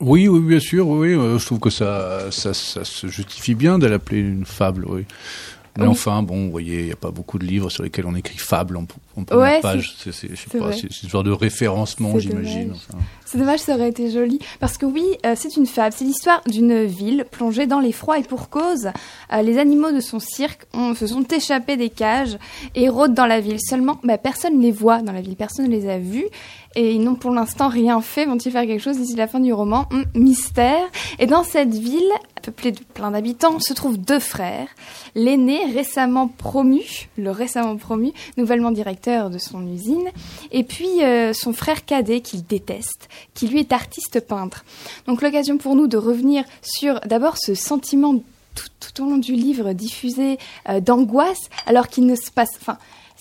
Oui, oui, bien sûr, oui. euh, je trouve que ça, ça, ça se justifie bien de l'appeler une fable, oui. Mais Oui. enfin, bon, vous voyez, il n'y a pas beaucoup de livres sur lesquels on écrit fable en, en Ouais, première page. C'est, c'est, je sais c'est pas, vrai. c'est, c'est une sorte de référencement, j'imagine. enfin. C'est dommage, ça aurait été joli. Parce que oui, euh, c'est une fable. C'est l'histoire d'une ville plongée dans l'effroi et pour cause. Euh, les animaux de son cirque ont- se sont échappés des cages et rôdent dans la ville. Seulement, bah, personne ne les voit dans la ville, personne ne les a vus. Et ils n'ont pour l'instant rien fait. Vont-ils faire quelque chose d'ici la fin du roman? Hum, Mystère. Et dans cette ville, peuplée de plein d'habitants, se trouvent deux frères. L'aîné, récemment promu, le récemment promu, nouvellement directeur de son usine, et puis euh, son frère cadet qu'il déteste, qui lui est artiste peintre. Donc l'occasion pour nous de revenir sur d'abord ce sentiment tout, au long du livre diffusé euh, d'angoisse, alors qu'il ne se passe,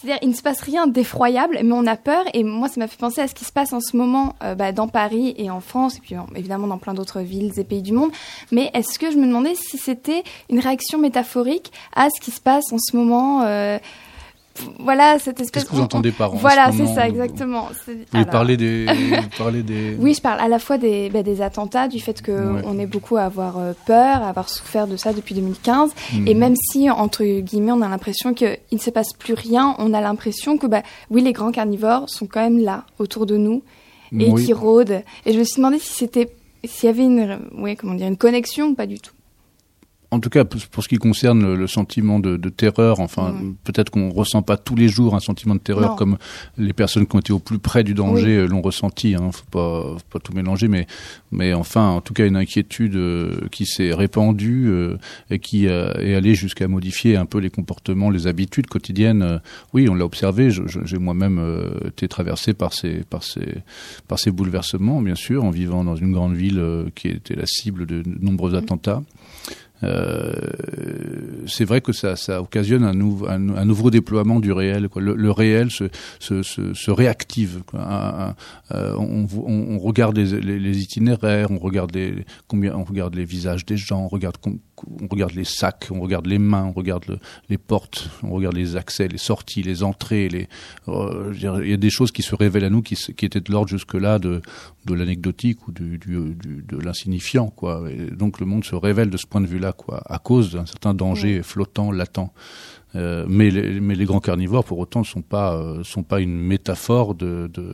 c'est-à-dire il ne se passe rien d'effroyable, mais on a peur. Et moi, ça m'a fait penser à ce qui se passe en ce moment euh, bah, dans Paris et en France, et puis en- évidemment dans plein d'autres villes et pays du monde. Mais est-ce que je me demandais si c'était une réaction métaphorique à ce qui se passe en ce moment euh, voilà cette espèce. Qu'est-ce que vous entendez par en Voilà, c'est ça, vous- exactement. Vous alors- parler des, vous parlez des. oui, je parle à la fois des, bah, des attentats, du fait qu'on Ouais. on est beaucoup à avoir euh, peur, à avoir souffert de ça depuis 2015. Mhm. Et même si, entre guillemets, on a l'impression qu'il ne se passe plus rien, on a l'impression que, bah, oui, les grands carnivores sont quand même là, autour de nous, et Oui. qui rôdent. Et je me suis demandé si c'était, s'il y avait une, ouais, comment dire, une connexion ou pas du tout. En tout cas, pour ce qui concerne le, le sentiment de, de terreur, enfin, Mhm. peut-être qu'on ressent pas tous les jours un sentiment de terreur Non. comme les personnes qui ont été au plus près du danger Oui. euh, l'ont ressenti. Hein, faut pas, faut pas tout mélanger, mais, mais enfin, en tout cas, une inquiétude euh, qui s'est répandue euh, et qui euh, est allée jusqu'à modifier un peu les comportements, les habitudes quotidiennes. Oui, on l'a observé. J'ai moi-même été traversé par ces, par ces, par ces bouleversements, bien sûr, en vivant dans une grande ville qui était la cible de nombreux attentats. Euh, c'est vrai que ça, ça occasionne un, nou- un, nouveau déploiement du réel. Quoi. Le, réel se, se, se, réactive. Quoi. Euh, on, on, on regarde les, les, les itinéraires, on regarde les, combien, on regarde les visages des gens, on regarde on regarde les sacs, on regarde les mains, on regarde le, les portes, on regarde les accès, les sorties, les entrées. Les, euh, il y a des choses qui se révèlent à nous qui, étaient de l'ordre jusque-là de, de l'anecdotique ou du, du, du- de l'insignifiant, quoi. Et donc le monde se révèle de ce point de vue-là, quoi, à cause d'un certain danger flottant, latent. Euh, mais, les, mais les grands carnivores, pour autant, ne sont pas, euh, sont pas une métaphore de, de,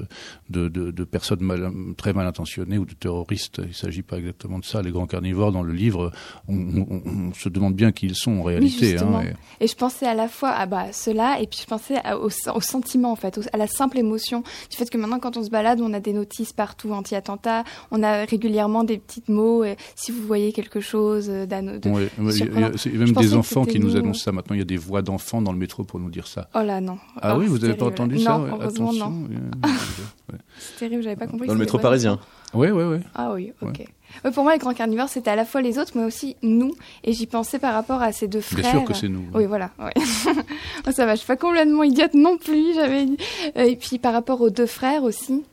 de, de, de personnes mal, très mal intentionnées ou de terroristes. Il ne s'agit pas exactement de ça. Les grands carnivores, dans le livre, on, on- on se demande bien qui ils sont en réalité. hein, et- Et je pensais à la fois à bah, cela, et puis je pensais à- au, au sentiment, en fait, au- à la simple émotion du fait que maintenant, quand on se balade, on a des notices partout anti-attentat, on a régulièrement des petits mots, si vous voyez quelque chose euh, ouais, il y a- même des enfants qui nous annoncent ça maintenant. Il y a des voix d'enfants dans le métro pour nous dire ça. Oh là, non. Ah Oh, oui, vous c'est n'avez pas entendu non, ça ouais, heureusement, Attention. non. Ouais. C'est terrible, j'avais pas compris. Dans le métro parisien. Ouais, ouais, ouais. Ah oui, ok. Ouais, pour moi, les grands carnivores, c'était à la fois les autres, mais aussi nous. Et j'y pensais par rapport à ces deux frères. Bien sûr que c'est nous. Oui, voilà. ouais. Oh, ça va, je suis pas complètement idiote non plus. J'avais. Euh, Et puis par rapport aux deux frères aussi.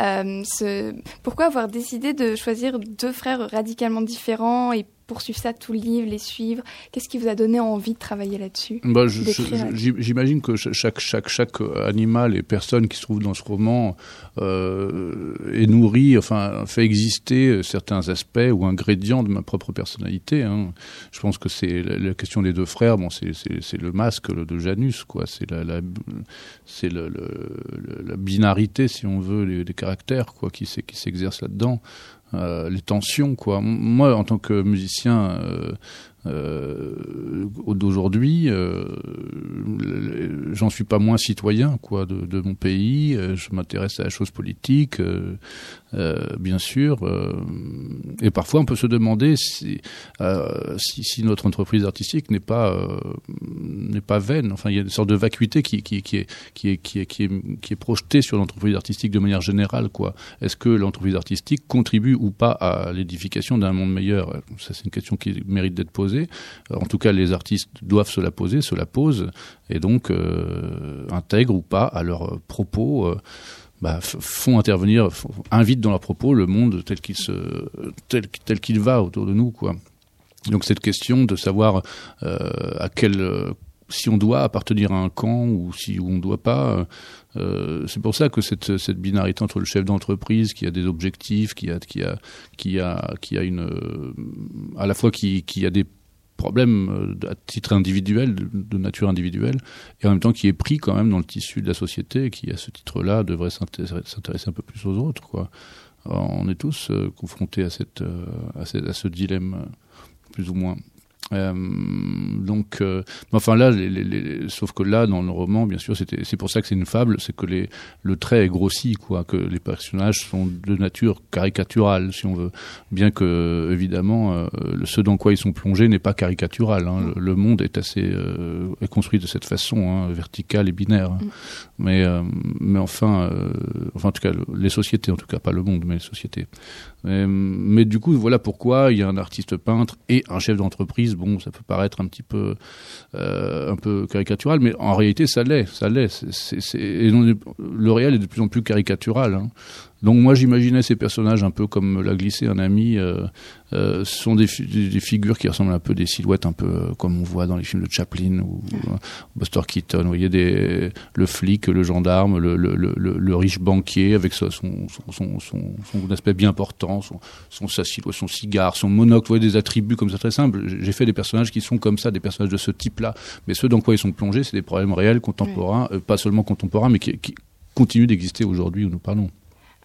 euh, ce... Pourquoi avoir décidé de choisir deux frères radicalement différents et poursuivre ça tout le livre, les suivre Qu'est-ce qui vous a donné envie de travailler là-dessus Bah, J'imagine que ch- chaque, chaque, chaque animal et personne qui se trouve dans ce roman euh, est nourri, enfin, fait exister certains aspects ou ingrédients de ma propre personnalité. hein. Je pense que c'est la, la question des deux frères. Bon, c'est- le masque le- de Janus, quoi. C'est la, la, c'est le, le- le- la binarité, si on veut, des, caractères, quoi, qui qui s'exerce là-dedans. Euh, les tensions, quoi. Moi, en tant que musicien. Euh, d'aujourd'hui, euh, j'en suis pas moins citoyen quoi de, mon pays. Euh, Je m'intéresse à la chose politique, euh, bien sûr. et parfois, on peut se demander si, notre entreprise artistique n'est pas n'est pas vaine. Enfin, il y a une sorte de vacuité qui qui, qui est qui est qui est qui est, qui est projetée sur l'entreprise artistique de manière générale. Quoi Est-ce que l'entreprise artistique contribue ou pas à l'édification d'un monde meilleur? Ça, c'est une question qui mérite d'être posée. En tout cas, les artistes doivent se la poser, se la posent, et donc euh, intègrent ou pas à leurs propos. euh, bah, font intervenir, invitent dans leurs propos le monde tel qu'il se, tel, tel qu'il va autour de nous. Donc cette question de savoir euh, si on doit appartenir à un camp ou si on ne doit pas, c'est pour ça que cette, binarité entre le chef d'entreprise qui a des objectifs, qui a, qui a, qui a, qui a une, à la fois qui a des problèmes euh, à titre individuel, de, nature individuelle, et en même temps qui est pris quand même dans le tissu de la société, qui à ce titre-là devrait s'intéresser un peu plus aux autres, quoi. On est tous euh, confrontés à cette, euh, à, ce, dilemme, plus ou moins. Euh, donc, euh, mais enfin là, les, les, les- sauf que là, dans le roman, bien sûr, c'était, c'est pour ça que c'est une fable, c'est que les, le trait est grossi, quoi, que les personnages sont de nature caricaturale, si on veut, bien que évidemment, euh, ce dans quoi ils sont plongés n'est pas caricatural. Hein, le, le monde est assez est construit de cette façon, hein, vertical et binaire. Mais, euh, mais enfin, enfin en tout cas, le- les sociétés, en tout cas pas le monde, mais les sociétés. Mais, mais du coup, voilà pourquoi il y a un artiste peintre et un chef d'entreprise. Bon, ça peut paraître un petit peu, euh, un peu caricatural, mais en réalité, ça l'est, ça l'est. Le réel est de plus en plus caricatural. hein. Donc moi, j'imaginais ces personnages un peu comme l'a glissé un ami. Euh, euh, ce sont des, fi- des, des figures qui ressemblent un peu des silhouettes un peu euh, comme on voit dans les films de Chaplin ou euh, Buster Keaton. Vous voyez des, le flic, le gendarme, le, le, le, le- le riche banquier avec son, son, son, son, son- son aspect bien portant, son, son, sa silhouette, son cigare, son monocle. Vous voyez des attributs comme ça très simples. J'ai fait des personnages qui sont comme ça, des personnages de ce type-là. Mais ceux dans quoi ils sont plongés, c'est des problèmes réels, contemporains, euh, pas seulement contemporains, mais qui, qui continuent d'exister aujourd'hui où nous parlons.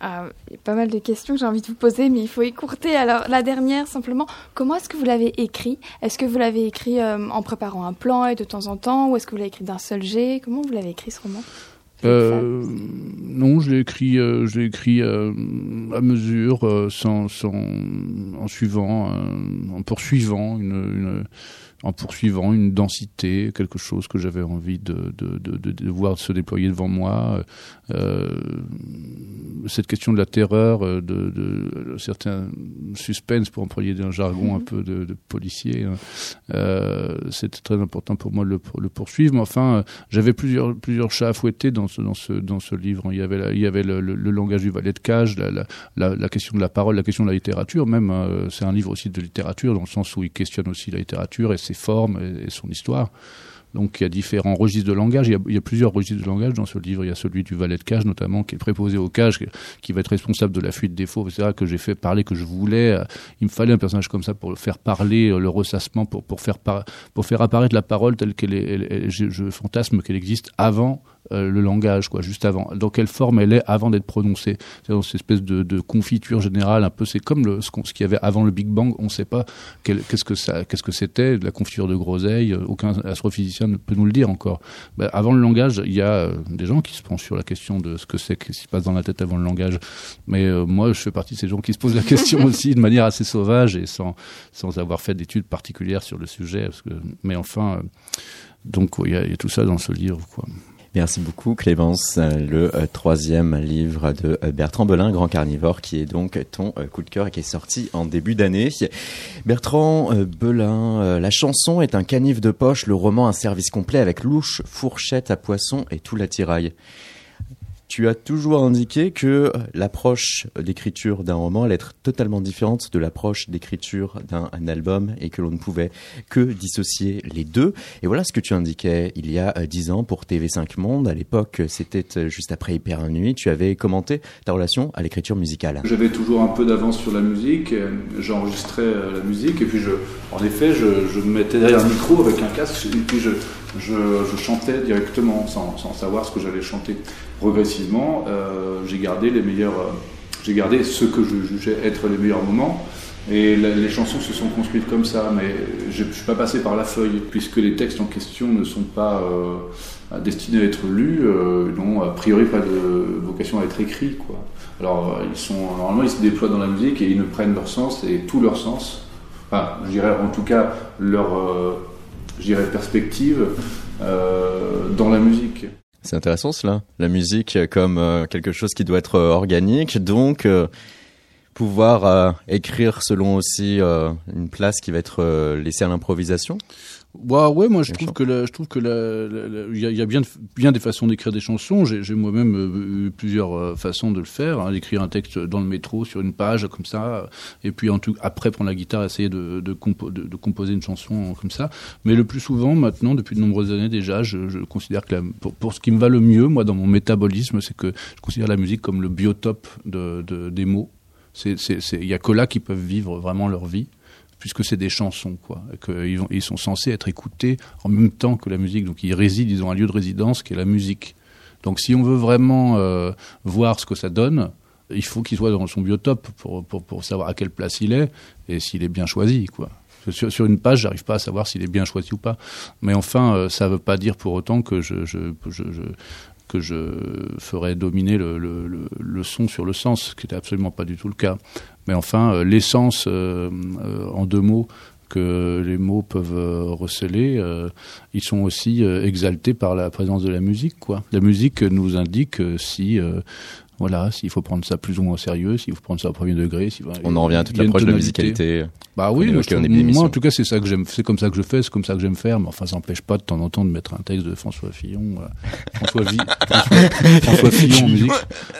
Ah, Il y a pas mal de questions que j'ai envie de vous poser, mais il faut écourter. Alors, la dernière, simplement, comment est-ce que vous l'avez écrit? Est-ce que vous l'avez écrit euh, en préparant un plan et de temps en temps Ou est-ce que vous l'avez écrit d'un seul jet? Comment vous l'avez écrit, ce roman? Euh, non, je l'ai écrit, euh, je écrit à mesure, sans, sans, en suivant, en poursuivant une, en poursuivant une densité, quelque chose que j'avais envie de, de, de, voir se déployer devant moi. Euh, cette question de la terreur, de, de, certains suspens, pour employer un jargon un peu de, policier, hein. euh, c'était très important pour moi de le, le poursuivre. Mais enfin, j'avais plusieurs, plusieurs chats à fouetter dans ce, dans ce, dans ce livre. Il y avait, il y avait le, le, langage du valet de cage, la, la, la, question de la parole, la question de la littérature. Même, hein. c'est un livre aussi de littérature dans le sens où il questionne aussi la littérature et ses formes et, son histoire. Donc il y a différents registres de langage. Il y, a, plusieurs registres de langage dans ce livre. Il y a celui du valet de cage notamment, qui est préposé au cage, qui va être responsable de la fuite des faux, etc. Que j'ai fait parler, que je voulais. Il me fallait un personnage comme ça pour faire parler euh, le ressassement, pour, pour faire pour faire apparaître la parole telle qu'elle est. je fantasme qu'elle existe avant euh, le langage, quoi, juste avant. Dans quelle forme elle est avant d'être prononcée C'est dans cette espèce de, de, confiture générale, un peu. C'est comme le, ce qu'il y avait avant le Big Bang. On ne sait pas qu'est-ce que ça, qu'est-ce que c'était, la confiture de groseille. Aucun astrophysicien ne peut nous le dire encore. Ben, avant le langage, il y a euh, des gens qui se penchent sur la question de ce que c'est, ce qui se passe dans la tête avant le langage. Mais euh, moi, je fais partie de ces gens qui se posent la question aussi de manière assez sauvage et sans, sans avoir fait d'études particulières sur le sujet. Parce que, mais enfin, donc il y, a, y a tout ça dans ce livre, quoi. Merci beaucoup Clémence. Le euh, troisième livre de euh, Bertrand Belin, Grand Carnivore, qui est donc ton euh, coup de cœur et qui est sorti en début d'année. Bertrand Belin, la chanson est un canif de poche, le roman un service complet avec louche, fourchette à poisson et tout l'attirail. Tu as toujours indiqué que l'approche d'écriture d'un roman allait être totalement différente de l'approche d'écriture d'un album et que l'on ne pouvait que dissocier les deux. Et voilà ce que tu indiquais il y a euh, dix ans pour TV5 Monde. À l'époque, c'était euh, juste après Hyper Nuit. Tu avais commenté ta relation à l'écriture musicale. J'avais toujours un peu d'avance sur la musique. J'enregistrais euh, la musique et puis je, en effet, je, je me mettais derrière un micro avec un casque et puis je, je, chantais directement sans, savoir ce que j'allais chanter. Progressivement, euh, j'ai gardé les meilleurs, euh, j'ai gardé ce que je jugeais être les meilleurs moments. Et les chansons se sont construites comme ça, mais je ne suis pas passé par la feuille, puisque les textes en question ne sont pas euh, destinés à être lus, n'ont a priori pas de vocation à être écrits. Alors, ils normalement, ils se déploient dans la musique et ils ne prennent leur sens, et tout leur sens, enfin, je dirais en tout cas leur je dirais, perspective euh, dans la musique. C'est intéressant cela, la musique comme euh, quelque chose qui doit être euh, organique, donc pouvoir écrire selon aussi une place qui va être laissée à l'improvisation bah ouais, moi je trouve, que je trouve que il y, a, bien, bien des façons d'écrire des chansons. J'ai moi-même euh, eu plusieurs euh, façons de le faire, hein, d'écrire un texte dans le métro sur une page comme ça, et puis en tout, après prendre la guitare, essayer de, de, de, composer une chanson comme ça. Mais le plus souvent, maintenant, depuis de nombreuses années déjà, je, je considère que pour, pour, ce qui me va le mieux, moi, dans mon métabolisme, c'est que je considère la musique comme le biotope de, des mots. Il y a que là qui peuvent vivre vraiment leur vie puisque c'est des chansons, quoi, qu'ils ils sont censés être écoutés en même temps que la musique. Donc ils résident, ils ont un lieu de résidence qui est la musique. Donc si on veut vraiment euh, voir ce que ça donne, il faut qu'il soit dans son biotope pour, pour, savoir à quelle place il est et s'il est bien choisi, quoi. Sur, sur une page, j'arrive pas à savoir s'il est bien choisi ou pas. Mais enfin, euh, ça veut pas dire pour autant que je que je ferais dominer le, son sur le sens, ce qui n'était absolument pas du tout le cas. Mais enfin, euh, l'essence, euh, euh, en deux mots, que les mots peuvent receler, ils sont aussi exaltés par la présence de la musique. Quoi. La musique nous indique si voilà, s'il faut prendre ça plus ou moins au sérieux, s'il faut prendre ça au premier degré. on en revient à toute l'approche de la musicalité. Bah oui, moi, en tout cas c'est ça que j'aime, c'est comme ça que je fais, c'est comme ça que j'aime faire. Mais enfin, ça n'empêche pas de temps en temps de mettre un texte de François Fillon, euh, François, François, Fillon en musique,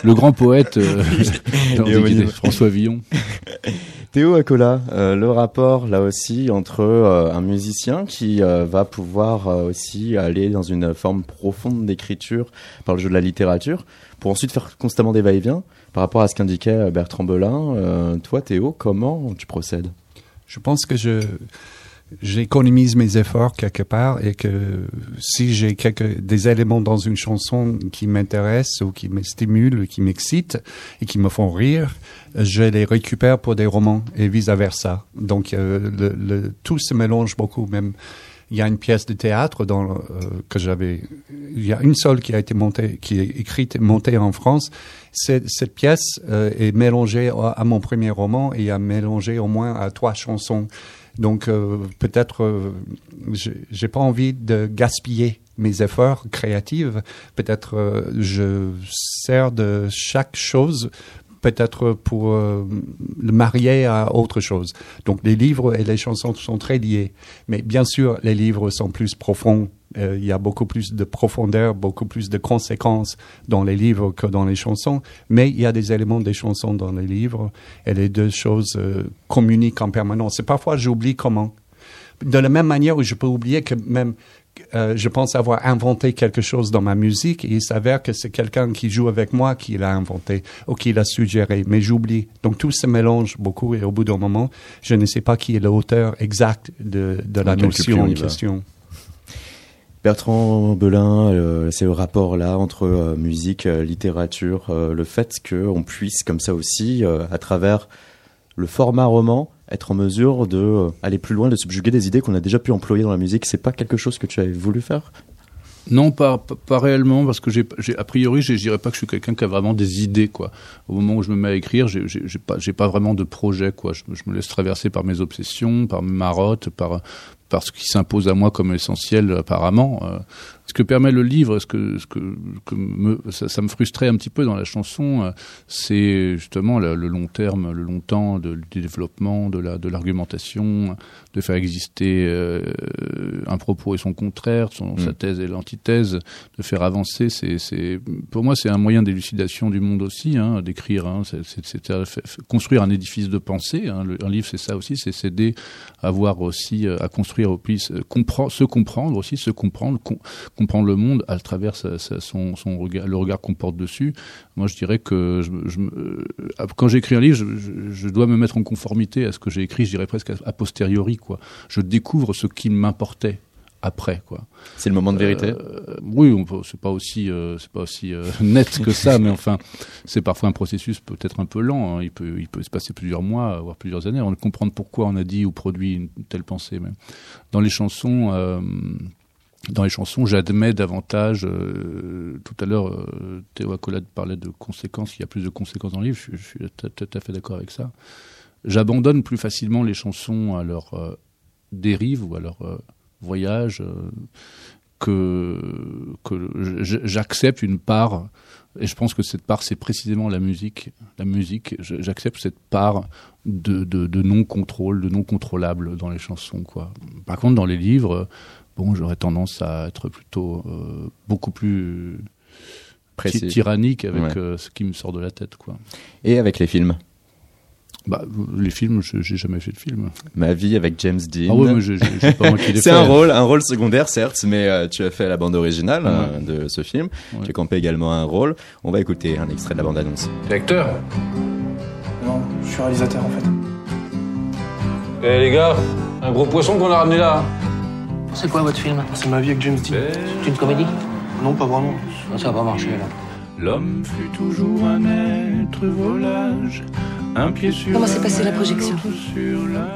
le grand poète euh, François Villon. Théo Acola, euh, le rapport là aussi entre un musicien qui va pouvoir aussi aller dans une forme profonde d'écriture par le jeu de la littérature pour ensuite faire constamment des va-et-vient. Par rapport à ce qu'indiquait euh, Bertrand Belin, euh, toi Théo, comment tu procèdes? Je pense que je j'économise mes efforts quelque part et que si j'ai quelques des éléments dans une chanson qui m'intéressent ou qui me stimulent, qui m'excitent et qui me font rire, je les récupère pour des romans et vice versa. Donc euh, tout se mélange beaucoup, même il y a une pièce de théâtre dans, euh, que j'avais. Il y a une seule qui a été montée, qui est écrite montée en France. Cette, pièce euh, est mélangée à, mon premier roman et a mélangé au moins à trois chansons Donc euh, peut-être euh, j'ai pas envie de gaspiller mes efforts créatifs. Peut-être euh, je sers de chaque chose peut-être pour euh, le marier à autre chose. Donc les livres et les chansons sont très liés. Mais bien sûr, les livres sont plus profonds. Euh, il y a beaucoup plus de profondeur, beaucoup plus de conséquences dans les livres que dans les chansons. Mais il y a des éléments des chansons dans les livres et les deux choses euh, communiquent en permanence. Et parfois, j'oublie comment. De la même manière où je peux oublier que même euh, je pense avoir inventé quelque chose dans ma musique et il s'avère que c'est quelqu'un qui joue avec moi qui l'a inventé ou qui l'a suggéré, mais j'oublie. Donc tout se mélange beaucoup et au bout d'un moment, je ne sais pas qui est l'auteur exact de, de la notion on en question. Bertrand Belin, euh, c'est le rapport là entre euh, musique, euh, littérature, le fait qu'on puisse comme ça aussi, à travers le format roman, être en mesure de euh, aller plus loin, de subjuguer des idées qu'on a déjà pu employer dans la musique. C'est pas quelque chose que tu avais voulu faire? Non, pas, pas, réellement, parce que j'ai, a priori, je dirais pas que je suis quelqu'un qui a vraiment des idées, quoi. Au moment où je me mets à écrire, j'ai pas, j'ai pas vraiment de projet, quoi. Je, je me laisse traverser par mes obsessions, par mes marottes, par, par ce qui s'impose à moi comme essentiel, apparemment. Euh, ce que permet le livre, ce que, ce que, que me, ça, ça me frustrait un petit peu dans la chanson, euh, c'est justement le, le long terme, le long temps de, du développement, de la, de l'argumentation, de faire exister euh, un propos et son contraire, son, sa thèse et l'antithèse, de faire avancer. C'est, c'est, pour moi, c'est un moyen d'élucidation du monde aussi, hein, d'écrire. Hein, c'est, c'est, construire un édifice de pensée. Hein, le- un livre, c'est ça aussi, c'est s'aider à voir aussi, à construire euh, se comprendre aussi, se comprendre, com- comprendre le monde à travers son, regard, le regard qu'on porte dessus. Moi, je dirais que euh, quand j'écris un livre, je, je- dois me mettre en conformité à ce que j'ai écrit, je dirais presque a posteriori, quoi. Je découvre ce qui m'importait après, quoi. C'est le moment de vérité? Euh, oui, on peut- c'est pas aussi, euh, c'est pas aussi euh, net que ça, mais enfin, c'est parfois un processus peut-être un peu lent. hein. Il peut, il peut se passer plusieurs mois, voire plusieurs années, avant de comprendre pourquoi on a dit ou produit une telle pensée. Même dans les chansons. dans les chansons, j'admets davantage. tout à l'heure, Théo Accolade parlait de conséquences. Il y a plus de conséquences dans le livre. Je, je suis tout, à fait d'accord avec ça. J'abandonne plus facilement les chansons à leur dérive ou à leur voyage euh, que que j'accepte une part. Et je pense que cette part, c'est précisément la musique. La musique, j'accepte cette part de, de, de non-contrôle, de non-contrôlable dans les chansons. Quoi. Par contre, dans les livres, bon, j'aurais tendance à être plutôt euh, beaucoup plus Précis. tyrannique avec Ouais. euh, ce qui me sort de la tête. Quoi. Et avec les films? Bah, les films, je- j'ai jamais fait de film. Ma vie avec James Dean. Ah l'ai C'est un rôle, un rôle secondaire certes, mais euh, tu as fait la bande originale euh, de ce film. Ouais. Tu as campé également un rôle. On va écouter un extrait de la bande annonce. Acteur Non, je suis réalisateur en fait. Eh les gars, un gros poisson qu'on a ramené là. C'est quoi votre film? C'est ma vie avec James Dean. C'est une comédie? Non, pas vraiment. Ça va pas marcher là. L'homme fut toujours un être volage, un pied sur Comment s'est passée la projection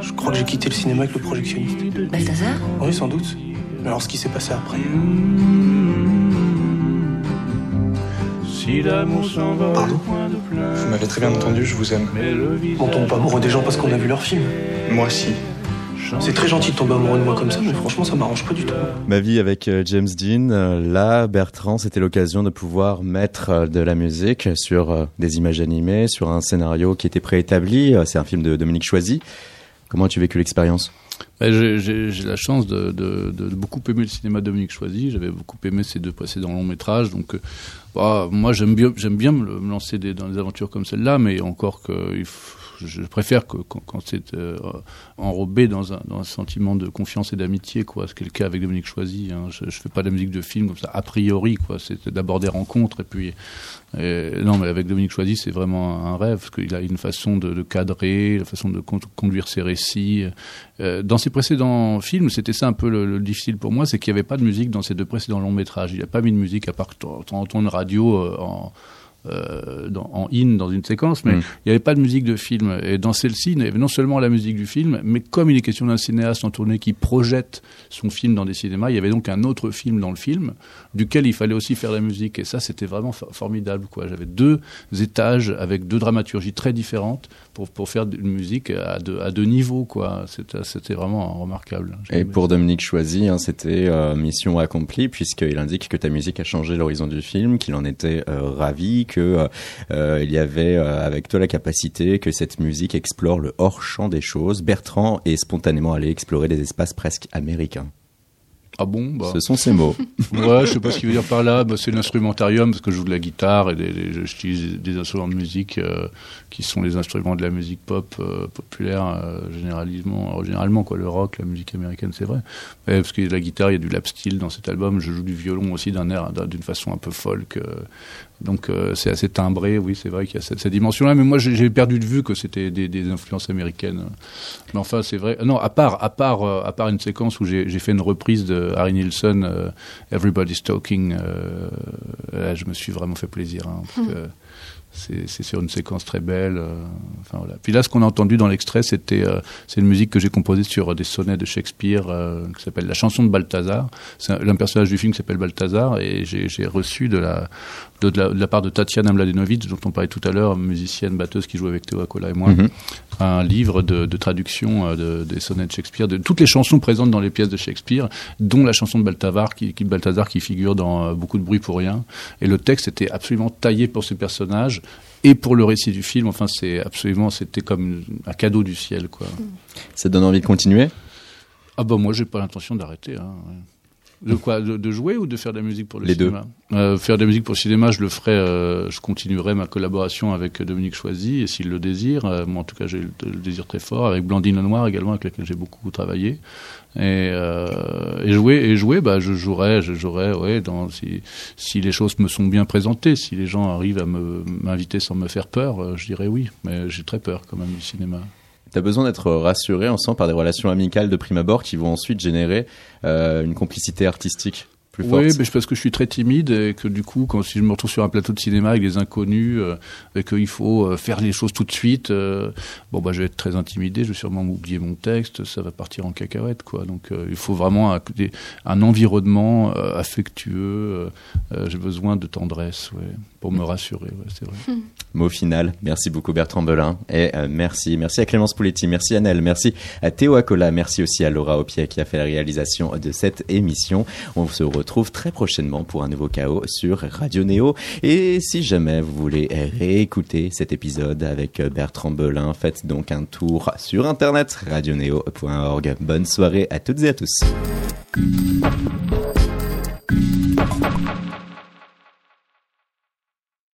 Je crois que j'ai quitté le cinéma avec le projectionniste. Balthazar Oui, sans doute. Mais alors, ce qui s'est passé après Si l'amour Pardon point de plein, Vous m'avez très bien entendu, je vous aime. mais le On tombe pas amoureux des gens parce qu'on a vu leur film. Moi, si. C'est très gentil de tomber amoureux de moi comme ça, mais franchement, ça m'arrange pas du tout. Ma vie avec euh, James Dean. Euh, là, Bertrand, c'était l'occasion de pouvoir mettre euh, de la musique sur des images animées, sur un scénario qui était préétabli. C'est un film de Dominique Choisy. Comment as-tu vécu l'expérience? Bah, J'ai la chance de, de, de beaucoup aimer le cinéma de Dominique Choisy. J'avais beaucoup aimé ses deux précédents longs métrages. Donc, bah, moi, j'aime bien, me, lancer des, dans des aventures comme celle-là, mais encore que il faut- je préfère que quand, c'est euh, enrobé dans un, sentiment de confiance et d'amitié, quoi. Ce qui est le cas avec Dominique Choisy. Hein. Je, je fais pas de musique de film comme ça a priori, quoi. C'est d'abord des rencontres et puis non, mais avec Dominique Choisy, c'est vraiment un rêve, parce qu'il a une façon de, cadrer, la façon de con- conduire ses récits. Euh, dans ses précédents films, c'était ça un peu le, le difficile pour moi, c'est qu'il n'y avait pas de musique dans ses deux précédents longs métrages. Il n'a pas mis de musique à part entends une radio euh, en, euh, dans, en in dans une séquence, mais Mm. il n'y avait pas de musique de film. Et dans celle-ci, il y avait non seulement la musique du film, mais comme il est question d'un cinéaste en tournée qui projette son film dans des cinémas, il y avait donc un autre film dans le film, duquel il fallait aussi faire la musique. Et ça, c'était vraiment for- formidable. quoi. J'avais deux étages avec deux dramaturgies très différentes pour, pour faire une musique à deux, à deux niveaux. quoi. C'était vraiment remarquable. Et pour Dominique Choisy, hein, c'était euh, mission accomplie puisqu'il indique que ta musique a changé l'horizon du film, qu'il en était euh, ravi, que euh, euh, il y avait avec toi la capacité que cette musique explore le hors champ des choses. Bertrand est spontanément allé explorer des espaces presque américains. Ah bon bah. Ce sont ces mots. Ouais, je sais pas ce qu'il veut dire par là. Bah, c'est l'instrumentarium parce que je joue de la guitare et des, des- j'utilise des instruments de musique euh, qui sont les instruments de la musique pop euh, populaire euh, généralement, euh, généralement quoi, le rock, la musique américaine, c'est vrai. Ouais, parce que la guitare, il y a du lap steel dans cet album. Je joue du violon aussi d'un air, d'un- d'une façon un peu folk. Donc euh, c'est assez timbré, oui, c'est vrai qu'il y a cette, cette dimension-là. Mais moi, j'ai perdu de vue que c'était des, des influences américaines. Mais enfin, c'est vrai. Non, à part, à part, euh, à part une séquence où j'ai fait une reprise de Harry Nilsson, euh, Everybody's Talking. euh, là, je me suis vraiment fait plaisir. hein, parce que c'est sur une séquence très belle. euh, enfin. Puis là, ce qu'on a entendu dans l'extrait, c'était euh, c'est une musique que j'ai composée sur des sonnets de Shakespeare euh, qui s'appelle La chanson de Balthazar. C'est un, personnage du film qui s'appelle Balthazar et j'ai reçu de la, de, la part de Tatiana Mladenovic, dont on parlait tout à l'heure, musicienne batteuse qui joue avec Théo Acola et moi, Mhm. Un livre de, de traduction euh, de, des sonnets de Shakespeare, de toutes les chansons présentes dans les pièces de Shakespeare, dont la chanson de Balthazar qui, qui, Balthazar qui figure dans euh, beaucoup de bruit pour rien. Et le texte était absolument taillé pour ce personnage et pour le récit du film. Enfin, c'est absolument, c'était comme un cadeau du ciel, quoi. Ça donne envie de continuer? Ah bah moi, j'ai pas l'intention d'arrêter. Hein. De quoi de, de jouer ou de faire de la musique pour le Les deux. cinéma Euh, Faire de la musique pour le cinéma, je le ferai. euh, je continuerai ma collaboration avec Dominique Choisy, et s'il le désire. euh, moi, en tout cas, j'ai le, le désir très fort. Avec Blandine Lenoir également, avec laquelle j'ai beaucoup travaillé. Et, euh, et jouer, et jouer, bah, je jouerai, je jouerai, ouais, dans, si, si les choses me sont bien présentées, si les gens arrivent à m'inviter sans me faire peur, euh, je dirais oui. Mais j'ai très peur quand même du cinéma. T'as besoin d'être rassuré, sent, par des relations amicales de prime abord qui vont ensuite générer euh, une complicité artistique plus forte. Oui, mais je- parce que je suis très timide et que du coup, quand si je me retrouve sur un plateau de cinéma avec des inconnus euh, et qu'il faut euh, faire les choses tout de suite, euh, bon bah je vais être très intimidé, je vais sûrement oublier mon texte, ça va partir en cacahuète quoi. Donc euh, il faut vraiment un, des- un environnement euh, affectueux. euh, euh, J'ai besoin de tendresse, ouais, pour me rassurer. Ouais, c'est vrai. Mot final. Merci beaucoup Bertrand Belin. Et euh, merci. Merci à Clémence Pouletti. Merci à Nel. Merci à Théo Acola. Merci aussi à Laura Opier qui a fait la réalisation de cette émission. On se retrouve très prochainement pour un nouveau chaos sur Radio Néo. Et si jamais vous voulez réécouter cet épisode avec Bertrand Belin, faites donc un tour sur internet radioneo.org. Bonne soirée à toutes et à tous.